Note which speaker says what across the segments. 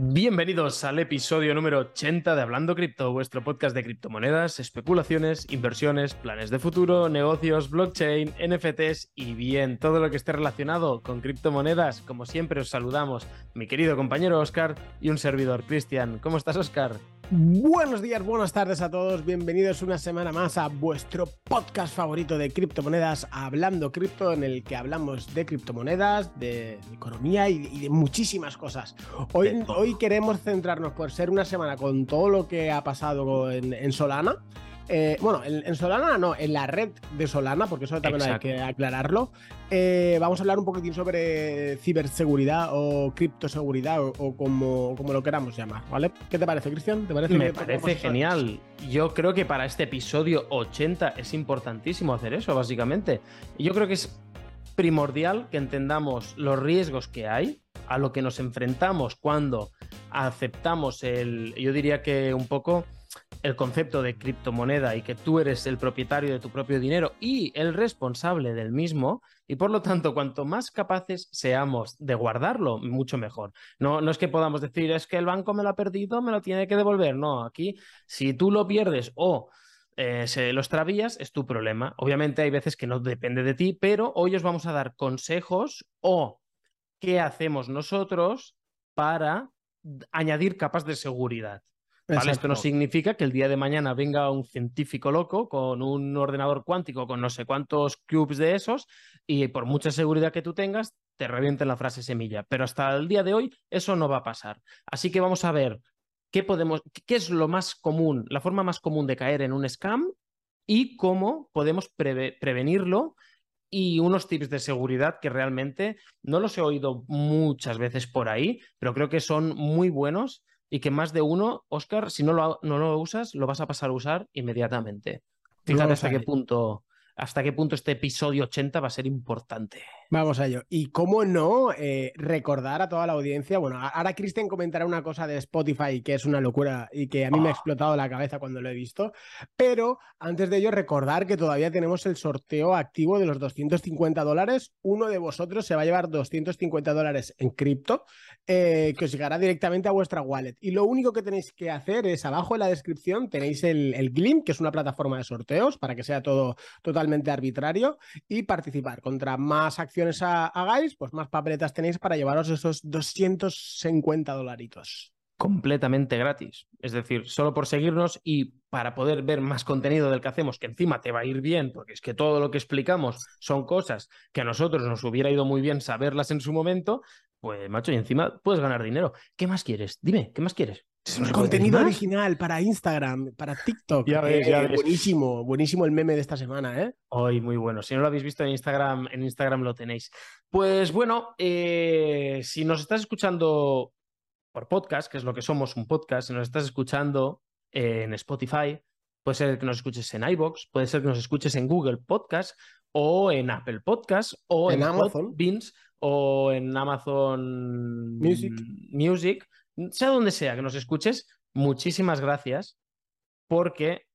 Speaker 1: Bienvenidos al episodio número 80 de Hablando Cripto, vuestro podcast de criptomonedas, especulaciones, inversiones, planes de futuro, negocios, blockchain, NFTs y bien, todo lo que esté relacionado con criptomonedas. Como siempre os saludamos, mi querido compañero Oscar y un servidor Cristian. ¿Cómo estás, Oscar?
Speaker 2: Buenos días, buenas tardes a todos. Bienvenidos una semana más a vuestro podcast favorito de criptomonedas, Hablando Cripto, en el que hablamos de criptomonedas, de economía y, de muchísimas cosas. Hoy, hoy queremos centrarnos por ser una semana con todo lo que ha pasado en Solana. Eh, bueno, en, Solana no, en la red de Solana, porque eso también hay que aclararlo. Eh, vamos a hablar un poquitín sobre ciberseguridad o criptoseguridad o, o como, como, lo queramos llamar, ¿vale? ¿Qué te parece, Cristian?
Speaker 1: Me parece genial. Yo creo que para este episodio 80 es importantísimo hacer eso, básicamente. Yo creo que es primordial que entendamos los riesgos que hay, a lo que nos enfrentamos cuando aceptamos el, yo diría que un poco el concepto de criptomoneda y que tú eres el propietario de tu propio dinero y el responsable del mismo, y por lo tanto, cuanto más capaces seamos de guardarlo, mucho mejor. No, no es que podamos decir, es que el banco me lo ha perdido, me lo tiene que devolver. No, aquí, si tú lo pierdes o eh, se lo extravías, es tu problema. Obviamente hay veces que no depende de ti, pero hoy os vamos a dar consejos o qué hacemos nosotros para añadir capas de seguridad. Esto no significa que el día de mañana venga un científico loco con un ordenador cuántico con no sé cuántos cubes de esos y por mucha seguridad que tú tengas, te revienten la frase semilla. Pero hasta el día de hoy eso no va a pasar. Así que vamos a ver qué podemos, qué es lo más común, la forma más común de caer en un scam y cómo podemos prevenirlo y unos tips de seguridad que realmente no los he oído muchas veces por ahí, pero creo que son muy buenos y que más de uno, Oscar, si no lo, no lo usas, lo vas a pasar a usar inmediatamente. Fíjate hasta qué punto hasta qué punto este episodio 80 va a ser importante.
Speaker 2: Vamos a ello. Y cómo no eh, recordar a toda la audiencia. Bueno, ahora Cristian comentará una cosa de Spotify que es una locura y que a mí me ha ah. explotado la cabeza cuando lo he visto. Pero antes de ello, recordar que todavía tenemos el sorteo activo de los 250 dólares. Uno de vosotros se va a llevar 250 dólares en cripto eh, que os llegará directamente a vuestra wallet. Y lo único que tenéis que hacer es abajo en la descripción tenéis el, el Glim, que es una plataforma de sorteos para que sea todo totalmente arbitrario y participar. Contra más acciones hagáis, pues más papeletas tenéis para llevaros esos 250 dolaritos.
Speaker 1: Completamente gratis. Es decir, solo por seguirnos y para poder ver más contenido del que hacemos, que encima te va a ir bien, porque es que todo lo que explicamos son cosas que a nosotros nos hubiera ido muy bien saberlas en su momento, pues macho, y encima puedes ganar dinero. ¿Qué más quieres? Dime, ¿qué más quieres?
Speaker 2: Contenido original para Instagram, para TikTok. Ya ves, ya eh, Buenísimo, buenísimo el meme de esta semana, ¿eh?
Speaker 1: Hoy, muy bueno. Si no lo habéis visto en Instagram, en Instagram lo tenéis. Pues bueno, eh, si nos estás escuchando por podcast, que es lo que somos, un podcast, si nos estás escuchando en Spotify, puede ser que nos escuches en iBox, puede ser que nos escuches en Google Podcast o en Apple Podcast o en, Amazon Beans o en Amazon
Speaker 2: Music.
Speaker 1: Music sea donde sea que nos escuches, muchísimas gracias porque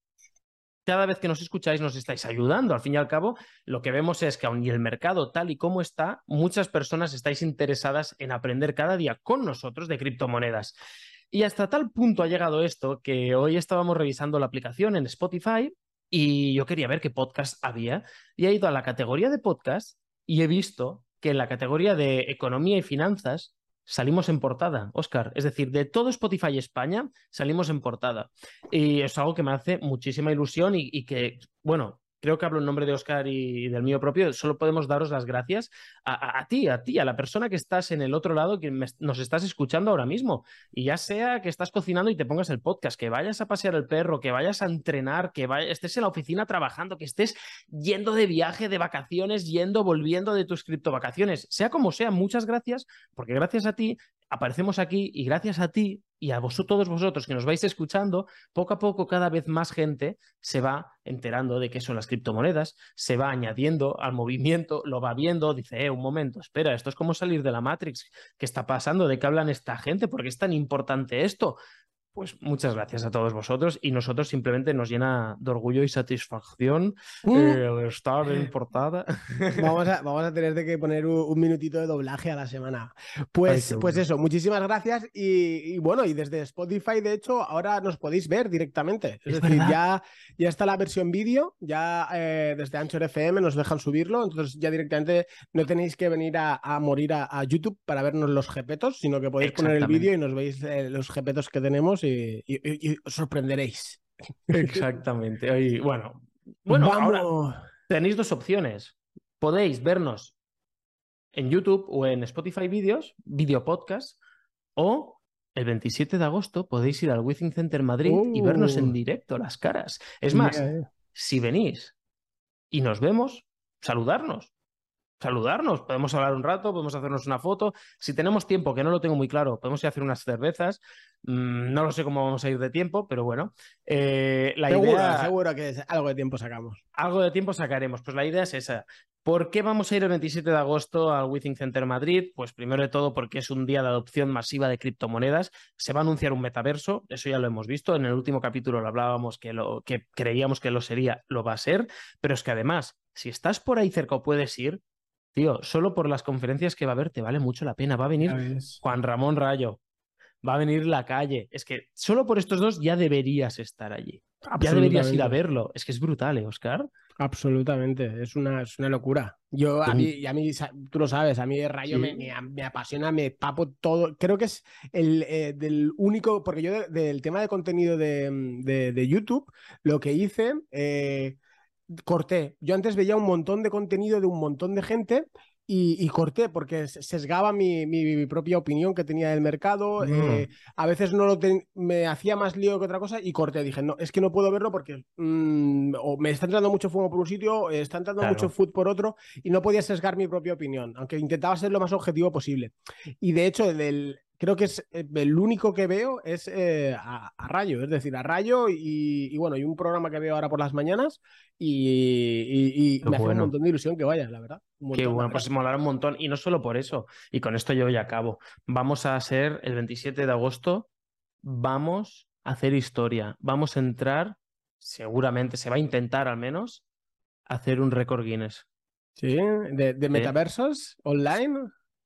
Speaker 1: cada vez que nos escucháis nos estáis ayudando. Al fin y al cabo, lo que vemos es que aun y el mercado tal y como está, muchas personas estáis interesadas en aprender cada día con nosotros de criptomonedas. Y hasta tal punto ha llegado esto que hoy estábamos revisando la aplicación en Spotify y yo quería ver qué podcast había y he ido a la categoría de podcast y he visto que en la categoría de economía y finanzas salimos en portada, Oscar. Es decir, de todo Spotify España salimos en portada. Y es algo que me hace muchísima ilusión y, y que, bueno, creo que hablo en nombre de Oscar y del mío propio, solo podemos daros las gracias a, ti, a ti, a la persona que estás en el otro lado, que nos estás escuchando ahora mismo. Y ya sea que estás cocinando y te pongas el podcast, que vayas a pasear el perro, que vayas a entrenar, que estés en la oficina trabajando, que estés yendo de viaje, de vacaciones, yendo, volviendo de tus criptovacaciones, sea como sea, muchas gracias, porque gracias a ti aparecemos aquí y gracias a ti y a vosotros, todos vosotros que nos vais escuchando, poco a poco cada vez más gente se va enterando de qué son las criptomonedas, se va añadiendo al movimiento, lo va viendo, dice, eh, un momento, espera, esto es como salir de la Matrix, ¿qué está pasando? ¿De qué hablan esta gente? ¿Por qué es tan importante esto? Pues muchas gracias a todos vosotros y nosotros simplemente nos llena de orgullo y satisfacción
Speaker 2: Uh.
Speaker 1: eh, estar en portada.
Speaker 2: Vamos a, vamos a tener que poner un, un minutito de doblaje a la semana. Pues,
Speaker 1: Ay,
Speaker 2: pues eso, muchísimas gracias. Y, y bueno, y desde Spotify, de hecho, ahora nos podéis ver directamente. Es,
Speaker 1: Es
Speaker 2: decir,
Speaker 1: verdad.
Speaker 2: ya, ya está la versión vídeo, ya eh, desde Anchor FM nos dejan subirlo. Entonces ya directamente no tenéis que venir a, a morir a, a YouTube para vernos los jepetos, sino que podéis poner el vídeo y nos veis eh, los jepetos que tenemos y, y- y- y os sorprenderéis.
Speaker 1: Exactamente. Y bueno, bueno ahora tenéis dos opciones. Podéis vernos en YouTube o en Spotify Videos, video podcast, o el 27 de agosto podéis ir al Withing Center Madrid y vernos en
Speaker 2: Uh.
Speaker 1: directo las caras. Es más,
Speaker 2: ya.
Speaker 1: si venís y nos vemos, saludarnos. Saludarnos, podemos hablar un rato, podemos hacernos una foto. Si tenemos tiempo, que no lo tengo muy claro, podemos ir a hacer unas cervezas. Mm, no lo sé cómo vamos a ir de tiempo, pero bueno. Eh, la
Speaker 2: seguro,
Speaker 1: idea,
Speaker 2: seguro que algo de tiempo sacamos.
Speaker 1: algo de tiempo sacaremos. Pues la idea es esa. ¿Por qué vamos a ir el 27 de agosto al Withing Center Madrid? Pues primero de todo porque es un día de adopción masiva de criptomonedas. Se va a anunciar un metaverso, eso ya lo hemos visto. En el último capítulo lo hablábamos que, lo, que creíamos que lo sería, lo va a ser. Pero es que además, si estás por ahí cerca o puedes ir, tío, solo por las conferencias que va a haber te vale mucho la pena. Va a venir. Juan Ramón Rayo, va a venir La Calle. Es que solo por estos dos ya deberías estar allí. Ya deberías ir a verlo. Es que es brutal, ¿eh, Oscar?
Speaker 2: Absolutamente, es una, es una locura. Yo, a mí, y a mí, tú lo sabes, a mí el rayo me,
Speaker 1: Sí.
Speaker 2: me, me apasiona, me papo todo. Creo que es el eh, del único, porque yo de- del tema de contenido de, de- de YouTube, lo que hice, eh, corté. Yo antes veía un montón de contenido de un montón de gente. Y, y corté porque se- sesgaba mi, mi- mi propia opinión que tenía del mercado.
Speaker 1: Mm.
Speaker 2: eh, a veces no lo ten- me hacía más lío que otra cosa y corté. Dije, no, es que no puedo verlo porque mm, o me está entrando mucho fuego por un sitio, o está entrando
Speaker 1: Claro.
Speaker 2: mucho food por otro y no podía sesgar mi propia opinión, aunque intentaba ser lo más objetivo posible. Y de hecho, del, creo que es eh, el único que veo es eh, a, a Rayo, es decir, a Rayo y, y bueno, y un programa que veo ahora por las mañanas y, y- y
Speaker 1: Qué
Speaker 2: me hace un montón de ilusión que vaya, la verdad.
Speaker 1: Qué bueno, pues molará un montón. Y no solo por eso. Y con esto yo ya acabo. Vamos a ser el 27 de agosto. Vamos a hacer historia. Vamos a entrar, seguramente, se va a intentar al menos, hacer un récord Guinness.
Speaker 2: Sí, de, de metaversos online.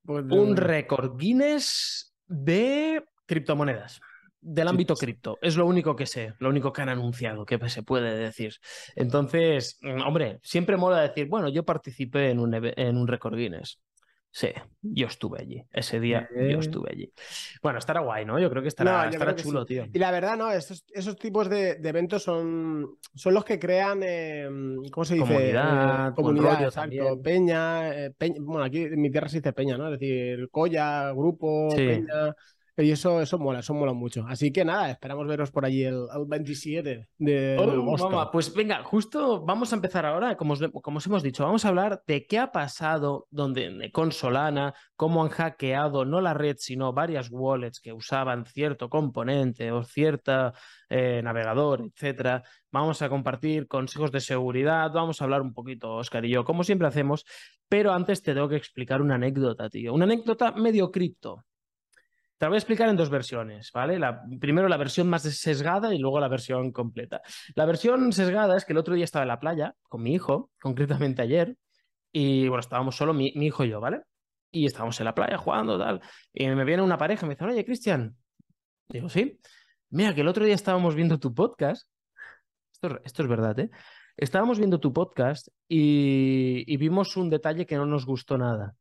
Speaker 2: pues,
Speaker 1: Un
Speaker 2: eh,
Speaker 1: récord Guinness de criptomonedas. Del ámbito
Speaker 2: sí.
Speaker 1: cripto. Es lo único que sé, lo único que han anunciado, que se puede decir. Entonces, mm, hombre, siempre mola decir, bueno, yo participé en un, en un récord Guinness. Sí, yo estuve allí. Ese día
Speaker 2: Eh.
Speaker 1: yo estuve allí. Bueno, estará guay, ¿no? Yo creo que estará,
Speaker 2: No,
Speaker 1: estará chulo,
Speaker 2: sí.
Speaker 1: tío.
Speaker 2: Y la verdad, no, esos, esos tipos de, de eventos son, son los que crean, eh, ¿cómo se dice?
Speaker 1: Comunidad,
Speaker 2: Eh, comunidad, exacto. Peña, eh, peña, bueno, aquí en mi tierra se dice peña, ¿no? Es decir, colla, grupo,
Speaker 1: Sí.
Speaker 2: peña. Y eso, eso mola, eso mola mucho. Así que nada, esperamos veros por allí el, el 27 de
Speaker 1: Oh, mamá, pues venga, justo vamos a empezar ahora, como os, como os hemos dicho, vamos a hablar de qué ha pasado donde, con Solana, cómo han hackeado no la red, sino varias wallets que usaban cierto componente o cierta eh, navegador, etcétera. Vamos a compartir consejos de seguridad, vamos a hablar un poquito, Oscar y yo, como siempre hacemos, pero antes te tengo que explicar una anécdota, tío, una anécdota medio cripto. Te la voy a explicar en dos versiones, ¿vale? Primero la versión más sesgada y luego la versión completa. La versión sesgada es que el otro día estaba en la playa con mi hijo, concretamente ayer, y bueno, estábamos solo mi, hijo y yo, ¿vale? Y estábamos en la playa jugando, tal, y me viene una pareja y me dice, oye, Cristian, digo, sí, mira que el otro día estábamos viendo tu podcast, esto, es- verdad, ¿eh? Estábamos viendo tu podcast y vimos un detalle que no nos gustó nada.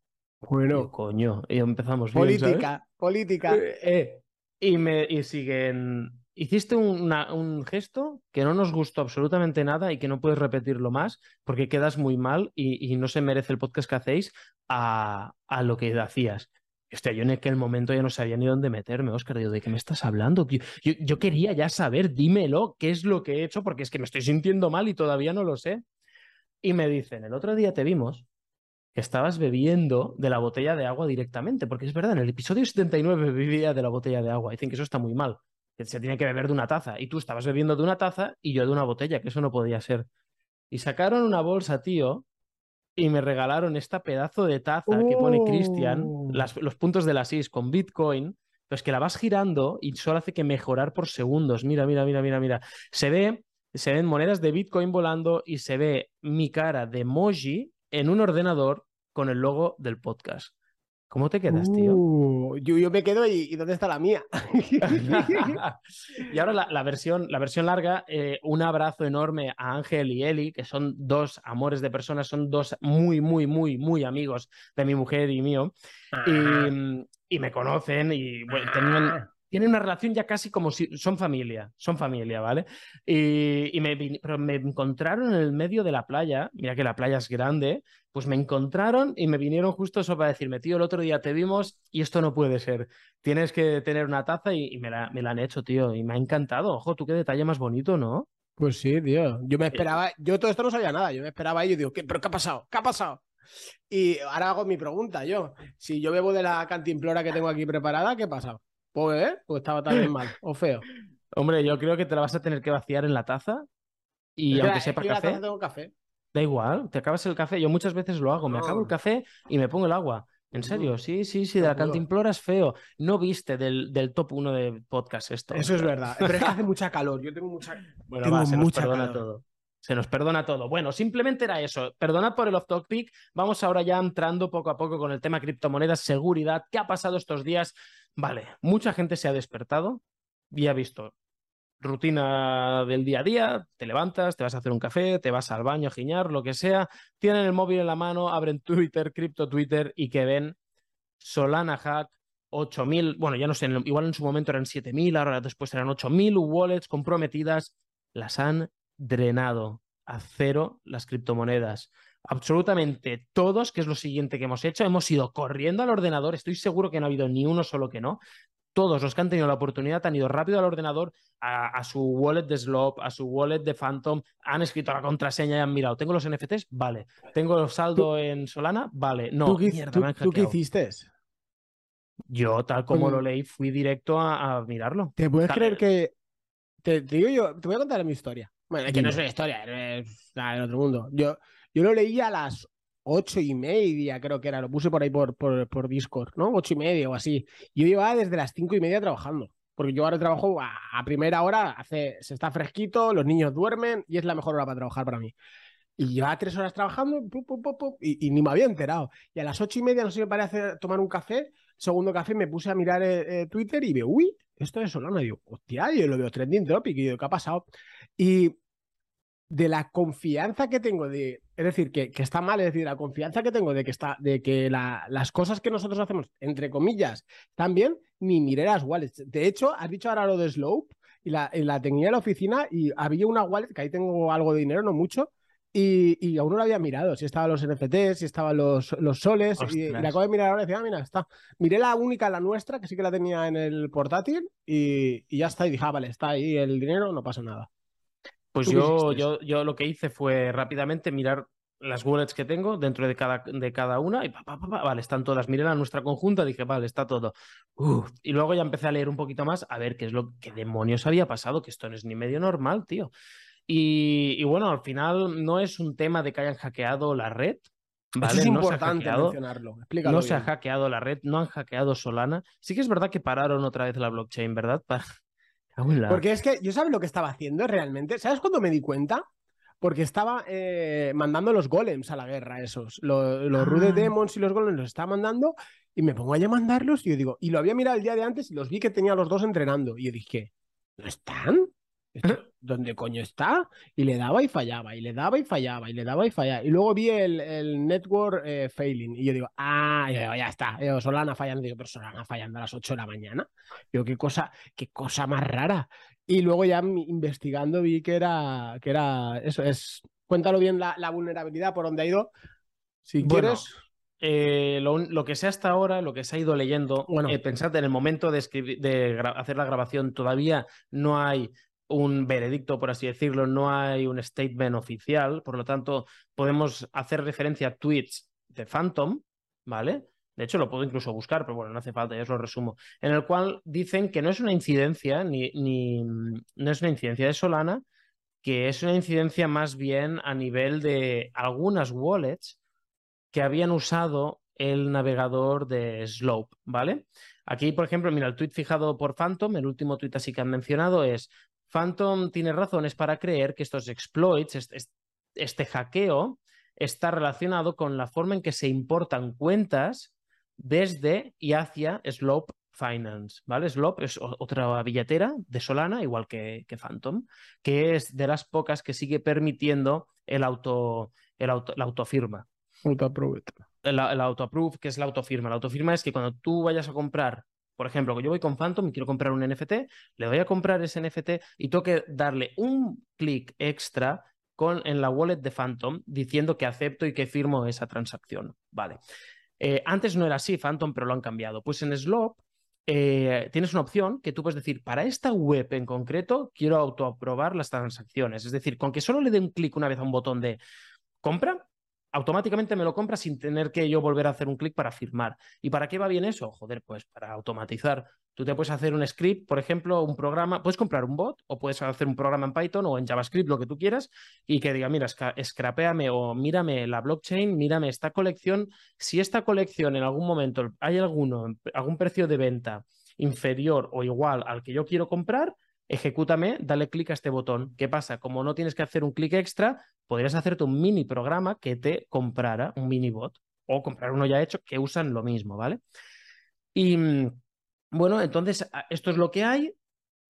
Speaker 2: Bueno,
Speaker 1: coño, y empezamos bien, ¿sabes?
Speaker 2: política, política.
Speaker 1: Eh, eh, y me y siguen. Hiciste una- un gesto que no nos gustó absolutamente nada y que no puedes repetirlo más porque quedas muy mal y, y no se merece el podcast que hacéis a, a lo que hacías. Hostia, yo en aquel momento ya no sabía ni dónde meterme, Oscar. Digo, ¿de qué me estás hablando? Yo, yo, yo quería ya saber, dímelo, qué es lo que he hecho, porque es que me estoy sintiendo mal y todavía no lo sé. Y me dicen, el otro día te vimos que estabas bebiendo de la botella de agua directamente, porque es verdad, en el episodio 79 bebía de la botella de agua. Dicen que eso está muy mal, que se tiene que beber de una taza. Y tú estabas bebiendo de una taza y yo de una botella, que eso no podía ser. Y sacaron una bolsa, tío, y me regalaron esta pedazo de taza que pone Cristian,
Speaker 2: Oh.
Speaker 1: las- los puntos de las IS con Bitcoin, pero es que la vas girando y solo hace que mejorar por segundos. Mira, mira, mira, mira, mira. Se ve, se ven monedas de Bitcoin volando y se ve mi cara de emoji en un ordenador con el logo del podcast. ¿Cómo te quedas, tío?
Speaker 2: Uh, yo, me quedo y, ¿dónde está la mía?
Speaker 1: y ahora la, versión, la versión larga, eh, un abrazo enorme a Ángel y Eli, que son dos amores de personas, son dos muy, muy, muy, muy amigos de mi mujer y mío. Y, me conocen y bueno, ah tienen una relación ya casi como si son familia, son familia, ¿vale? Y, me, pero me encontraron en el medio de la playa, mira que la playa es grande, pues me encontraron y me vinieron justo eso para decirme, tío, el otro día te vimos y esto no puede ser, tienes que tener una taza y, me, la, me la han hecho, tío, y me ha encantado, ojo, tú qué detalle más bonito, ¿no?
Speaker 2: Pues sí, tío, yo me eh, esperaba, yo todo esto no sabía nada, yo me esperaba y yo digo, ¿qué, ¿pero qué ha pasado? ¿Qué ha pasado? Y ahora hago mi pregunta yo. Si yo bebo de la cantimplora que tengo aquí preparada, ¿qué ha pasado? Pues, ¿eh? pues estaba también mal o feo.
Speaker 1: Hombre, yo creo que te la vas a tener que vaciar en la taza y aunque sepa café,
Speaker 2: café.
Speaker 1: Da igual, te acabas el café. Yo muchas veces lo hago, me acabo el café y me pongo el agua. En serio, sí, sí, sí, de la cantimplora es feo. No viste del, del top 1 de podcast esto.
Speaker 2: Eso es verdad. Pero es que hace mucha calor. Yo tengo mucha.
Speaker 1: Bueno, va, se nos perdona todo. Se nos perdona todo. Bueno, simplemente era eso. Perdonad por el off topic. Vamos ahora ya entrando poco a poco con el tema criptomonedas, seguridad. ¿Qué ha pasado estos días? Vale, mucha gente se ha despertado y ha visto rutina del día a día, te levantas, te vas a hacer un café, te vas al baño a giñar, lo que sea, tienen el móvil en la mano, abren Twitter, cripto Twitter y que ven Solana Hack, 8.000, bueno, ya no sé, igual en su momento eran 7.000, ahora después eran 8.000 wallets comprometidas, las han drenado a cero las criptomonedas absolutamente todos, que es lo siguiente que hemos hecho, hemos ido corriendo al ordenador, estoy seguro que no ha habido ni uno solo que no. Todos los que han tenido la oportunidad han ido rápido al ordenador, a, su wallet de Slop, a su wallet de Phantom, han escrito la contraseña y han mirado, ¿tengo los NFTs? Vale. ¿Tengo el saldo en Solana? Vale. No,
Speaker 2: ¿Tú, mierda, ¿tú, qué hiciste?
Speaker 1: Yo, tal como lo leí, fui directo a, mirarlo.
Speaker 2: ¿Te puedes creer que... Te, digo yo, te voy a contar mi historia. Bueno, es que no es una historia, es nada, en otro mundo. Yo, yo lo leí a las ocho y media, creo que era, lo puse por ahí por, por, Discord, ¿no? Ocho y media o así. Yo llevaba desde las cinco y media trabajando, porque yo ahora trabajo a, primera hora, hace, se está fresquito, los niños duermen y es la mejor hora para trabajar para mí. Y llevaba tres horas trabajando y, ni me había enterado. Y a las ocho y media, no sé me parece tomar un café, segundo café, me puse a mirar eh, eh, Twitter y veo, uy, esto es Solana. Y digo, hostia, yo lo veo trending topic. Y digo, ¿qué ha pasado? Y de la confianza que tengo de, es decir, que, está mal, es decir, la confianza que tengo de que está, de que las cosas que nosotros hacemos, entre comillas, están bien, ni miré las wallets. De hecho, has dicho ahora lo de Slope y la, la tenía en la oficina y había una wallet, que ahí tengo algo de dinero, no mucho, y, aún no lo había mirado, si estaban los NFTs, si estaban los, los soles, y, la acabo de mirar ahora y decía, ah, mira, está. Miré la única, la nuestra, que sí que la tenía en el portátil, y, y ya está, y dije, ah, vale, está ahí el dinero, no pasa nada.
Speaker 1: Pues yo, yo, yo lo que hice fue rápidamente mirar las wallets que tengo dentro de cada, de cada una y pa, pa, pa, vale, están todas. Miré la nuestra conjunta, dije, vale, está todo. y luego ya empecé a leer un poquito más a ver qué es lo que demonios había pasado, que esto no es ni medio normal, tío. Y, bueno, al final no es un tema de que hayan hackeado la red. ¿vale?
Speaker 2: es importante mencionarlo.
Speaker 1: no se ha hackeado la red, no han hackeado Solana. Sí que es verdad que pararon otra vez la blockchain, ¿verdad?
Speaker 2: Porque es que yo sabes lo que estaba haciendo realmente. ¿Sabes cuándo me di cuenta? Porque estaba eh, mandando los golems a la guerra, esos. Los, los Rude ah. Demons y los golems los estaba mandando y me pongo a mandarlos y yo digo, y lo había mirado el día de antes y los vi que tenía los dos entrenando. Y yo dije, ¿no están? ¿Dónde coño está? Y le daba y fallaba, y le daba y fallaba, y le daba y fallaba. Y luego vi el, el network eh, failing. Y yo digo, ah, ya, está. Solana fallando. Digo, pero Solana fallando a las 8 de la mañana. Digo, qué cosa, qué cosa más rara. Y luego ya investigando vi que era, que era eso. Es, cuéntalo bien la, vulnerabilidad, por dónde ha ido. Si quieres.
Speaker 1: Eh, lo, que sé hasta ahora, lo que se ha ido leyendo, bueno. Eh, pensad en el momento de, escribir, de hacer la grabación, todavía no hay un veredicto, por así decirlo, no hay un statement oficial, por lo tanto, podemos hacer referencia a tweets de Phantom, ¿vale? De hecho, lo puedo incluso buscar, pero bueno, no hace falta, ya os lo resumo. En el cual dicen que no es una incidencia, ni, ni no es una incidencia de Solana, que es una incidencia más bien a nivel de algunas wallets que habían usado el navegador de Slope, ¿vale? Aquí, por ejemplo, mira, el tweet fijado por Phantom, el último tweet así que han mencionado es, Phantom tiene razones para creer que estos exploits, este, este hackeo, está relacionado con la forma en que se importan cuentas desde y hacia Slope Finance, ¿vale? Slope es otra billetera de Solana, igual que, que Phantom, que es de las pocas que sigue permitiendo el auto, el auto, la autofirma.
Speaker 2: Auto-approve.
Speaker 1: El, el auto-approve, que es la autofirma. La autofirma es que cuando tú vayas a comprar, por ejemplo, yo voy con Phantom y quiero comprar un NFT, le voy a comprar ese NFT y tengo que darle un clic extra en la wallet de Phantom diciendo que acepto y que firmo esa transacción. Vale. Eh, antes no era así, Phantom, pero lo han cambiado. Pues en Slope eh, tienes una opción que tú puedes decir, para esta web en concreto, quiero autoaprobar las transacciones. Es decir, con que solo le dé un clic una vez a un botón de compra, automáticamente me lo compra sin tener que yo volver a hacer un clic para firmar. ¿Y para qué va bien eso? Joder, pues para automatizar. Tú te puedes hacer un script, por ejemplo, un programa, puedes comprar un bot o puedes hacer un programa en Python o en JavaScript, lo que tú quieras, y que diga, mira, scrapeame o mírame la blockchain, mírame esta colección. Si esta colección en algún momento hay alguno, algún precio de venta inferior o igual al que yo quiero comprar, ejecútame, dale clic a este botón. ¿Qué pasa? Como no tienes que hacer un clic extra, podrías hacerte un mini programa que te comprara un mini bot o comprar uno ya hecho que usan lo mismo, ¿vale? Y mm, bueno, entonces esto es lo que hay.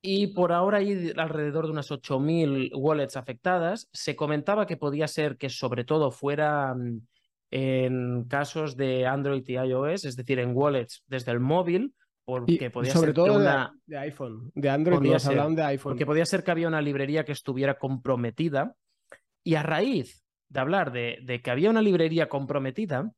Speaker 1: Y por ahora hay alrededor de unas 8.000 wallets afectadas. Se comentaba que podía ser que sobre todo fuera mm, en casos de Android y iOS, es decir, en wallets desde el móvil, porque podía
Speaker 2: sobre
Speaker 1: ser
Speaker 2: todo
Speaker 1: una...
Speaker 2: de, iPhone, de Android, de iPhone.
Speaker 1: Porque podía ser que había una librería que estuviera comprometida y a raíz de hablar de, de, que había una librería comprometida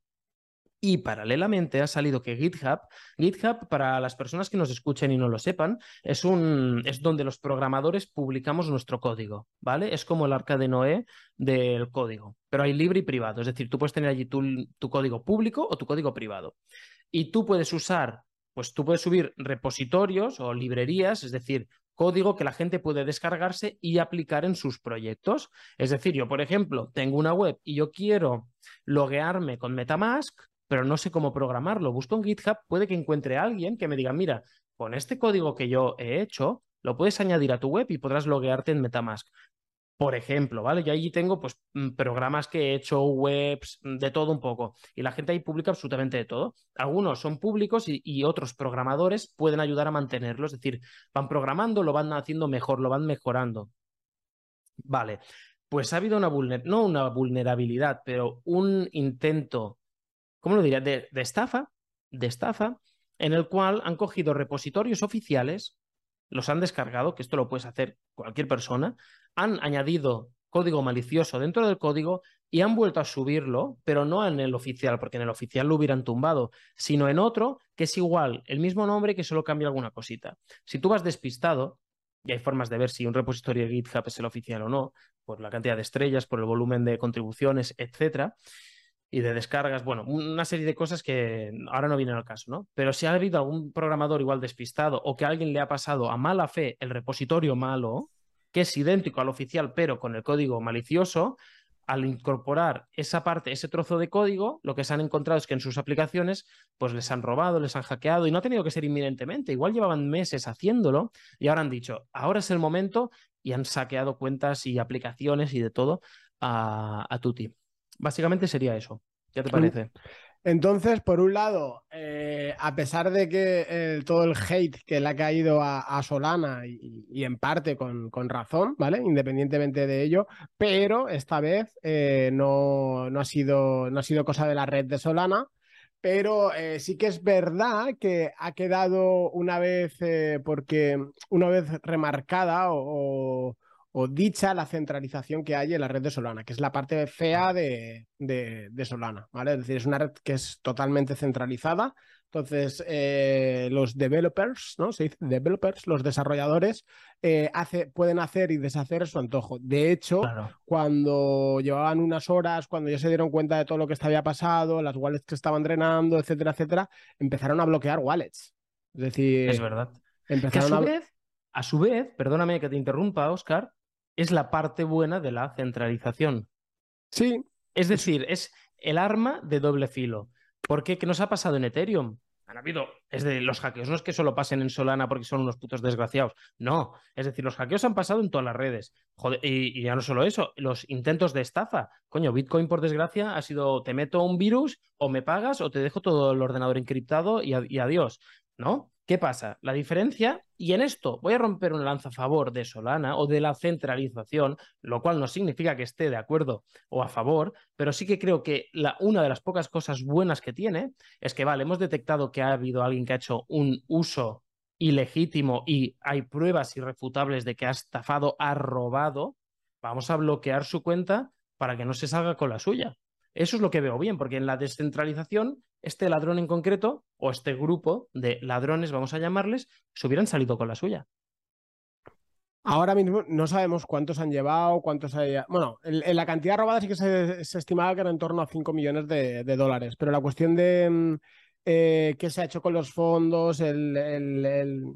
Speaker 1: y paralelamente ha salido que GitHub, GitHub para las personas que nos escuchen y no lo sepan, es un es donde los programadores publicamos nuestro código, ¿vale? Es como el arca de Noé del código, pero hay libre y privado, es decir, tú puedes tener allí tu, tu código público o tu código privado. Y tú puedes usar pues tú puedes subir repositorios o librerías, es decir, código que la gente puede descargarse y aplicar en sus proyectos. Es decir, yo, por ejemplo, tengo una web y yo quiero loguearme con Metamask, pero no sé cómo programarlo. Busco en GitHub, puede que encuentre alguien que me diga, mira, con este código que yo he hecho, lo puedes añadir a tu web y podrás loguearte en Metamask por ejemplo, ¿vale? Yo allí tengo pues mm, programas que he hecho, webs, mm, de todo un poco. Y la gente ahí publica absolutamente de todo. Algunos son públicos y, otros programadores pueden ayudar a mantenerlo. Es decir, van programando, lo van haciendo mejor, lo van mejorando. Vale. Pues ha habido una no una vulnerabilidad, pero un intento, ¿cómo lo diría? De, de estafa, de estafa, en el cual han cogido repositorios oficiales, los han descargado, que esto lo puedes hacer cualquier persona, han añadido código malicioso dentro del código y han vuelto a subirlo, pero no en el oficial, porque en el oficial lo hubieran tumbado, sino en otro que es igual, el mismo nombre que solo cambia alguna cosita. Si tú vas despistado, y hay formas de ver si un repositorio de GitHub es el oficial o no, por la cantidad de estrellas, por el volumen de contribuciones, etcétera, y de descargas, bueno, una serie de cosas que ahora no vienen al caso, ¿no? Pero si ha habido algún programador igual despistado o que alguien le ha pasado a mala fe el repositorio malo, que es idéntico al oficial, pero con el código malicioso, al incorporar esa parte, ese trozo de código, lo que se han encontrado es que en sus aplicaciones, pues les han robado, les han hackeado y no ha tenido que ser inminentemente. Igual llevaban meses haciéndolo y ahora han dicho, ahora es el momento y han saqueado cuentas y aplicaciones y de todo a, a Tuti. Básicamente sería eso. ¿Qué te parece?
Speaker 2: Entonces, por un lado, eh, a pesar de que todo el hate que le ha caído a, Solana y, en parte con, razón, ¿vale? Independientemente de ello, pero esta vez eh, no, no, ha sido, no ha sido cosa de la red de Solana, pero eh, sí que es verdad que ha quedado una vez, porque una vez remarcada o, o dicha la centralización que hay en la red de Solana, que es la parte fea de, de, Solana, ¿vale? Es decir, es una red que es totalmente centralizada. Entonces, eh, los developers, ¿no? Se dice developers, los desarrolladores, eh, hace, pueden hacer y deshacer su antojo. De hecho,
Speaker 1: claro.
Speaker 2: cuando llevaban unas horas, cuando ya se dieron cuenta de todo lo que había pasado, las wallets que estaban drenando, etcétera, etcétera, empezaron a bloquear wallets. Es decir,
Speaker 1: es verdad.
Speaker 2: Empezaron
Speaker 1: a su, vez, a su vez, perdóname que te interrumpa, Oscar, es la parte buena de la centralización.
Speaker 2: Sí.
Speaker 1: Es decir, es el arma de doble filo. Porque ¿qué nos ha pasado en Ethereum? Han habido, es de los hackeos no es que solo pasen en Solana porque son unos putos desgraciados, no, es decir, los hackeos han pasado en todas las redes. y, ya no solo eso, los intentos de estafa. Coño, Bitcoin por desgracia ha sido te meto un virus o me pagas o te dejo todo el ordenador encriptado y, y adiós, ¿no? ¿Qué pasa? La diferencia, y en esto voy a romper una lanza a favor de Solana o de la centralización, lo cual no significa que esté de acuerdo o a favor, pero sí que creo que una de las pocas cosas buenas que tiene es que, vale, hemos detectado que ha habido alguien que ha hecho un uso ilegítimo y hay pruebas irrefutables de que ha estafado, ha robado, vamos a bloquear su cuenta para que no se salga con la suya. Eso es lo que veo bien, porque en la descentralización este ladrón en concreto, o este grupo de ladrones, vamos a llamarles, se hubieran salido con la suya.
Speaker 2: Ahora mismo no sabemos cuántos han llevado, cuántos hay. Bueno, en, la cantidad robada sí que se, estimaba que era en torno a 5 millones de, dólares, pero la cuestión de mm, eh, qué se ha hecho con los fondos, el,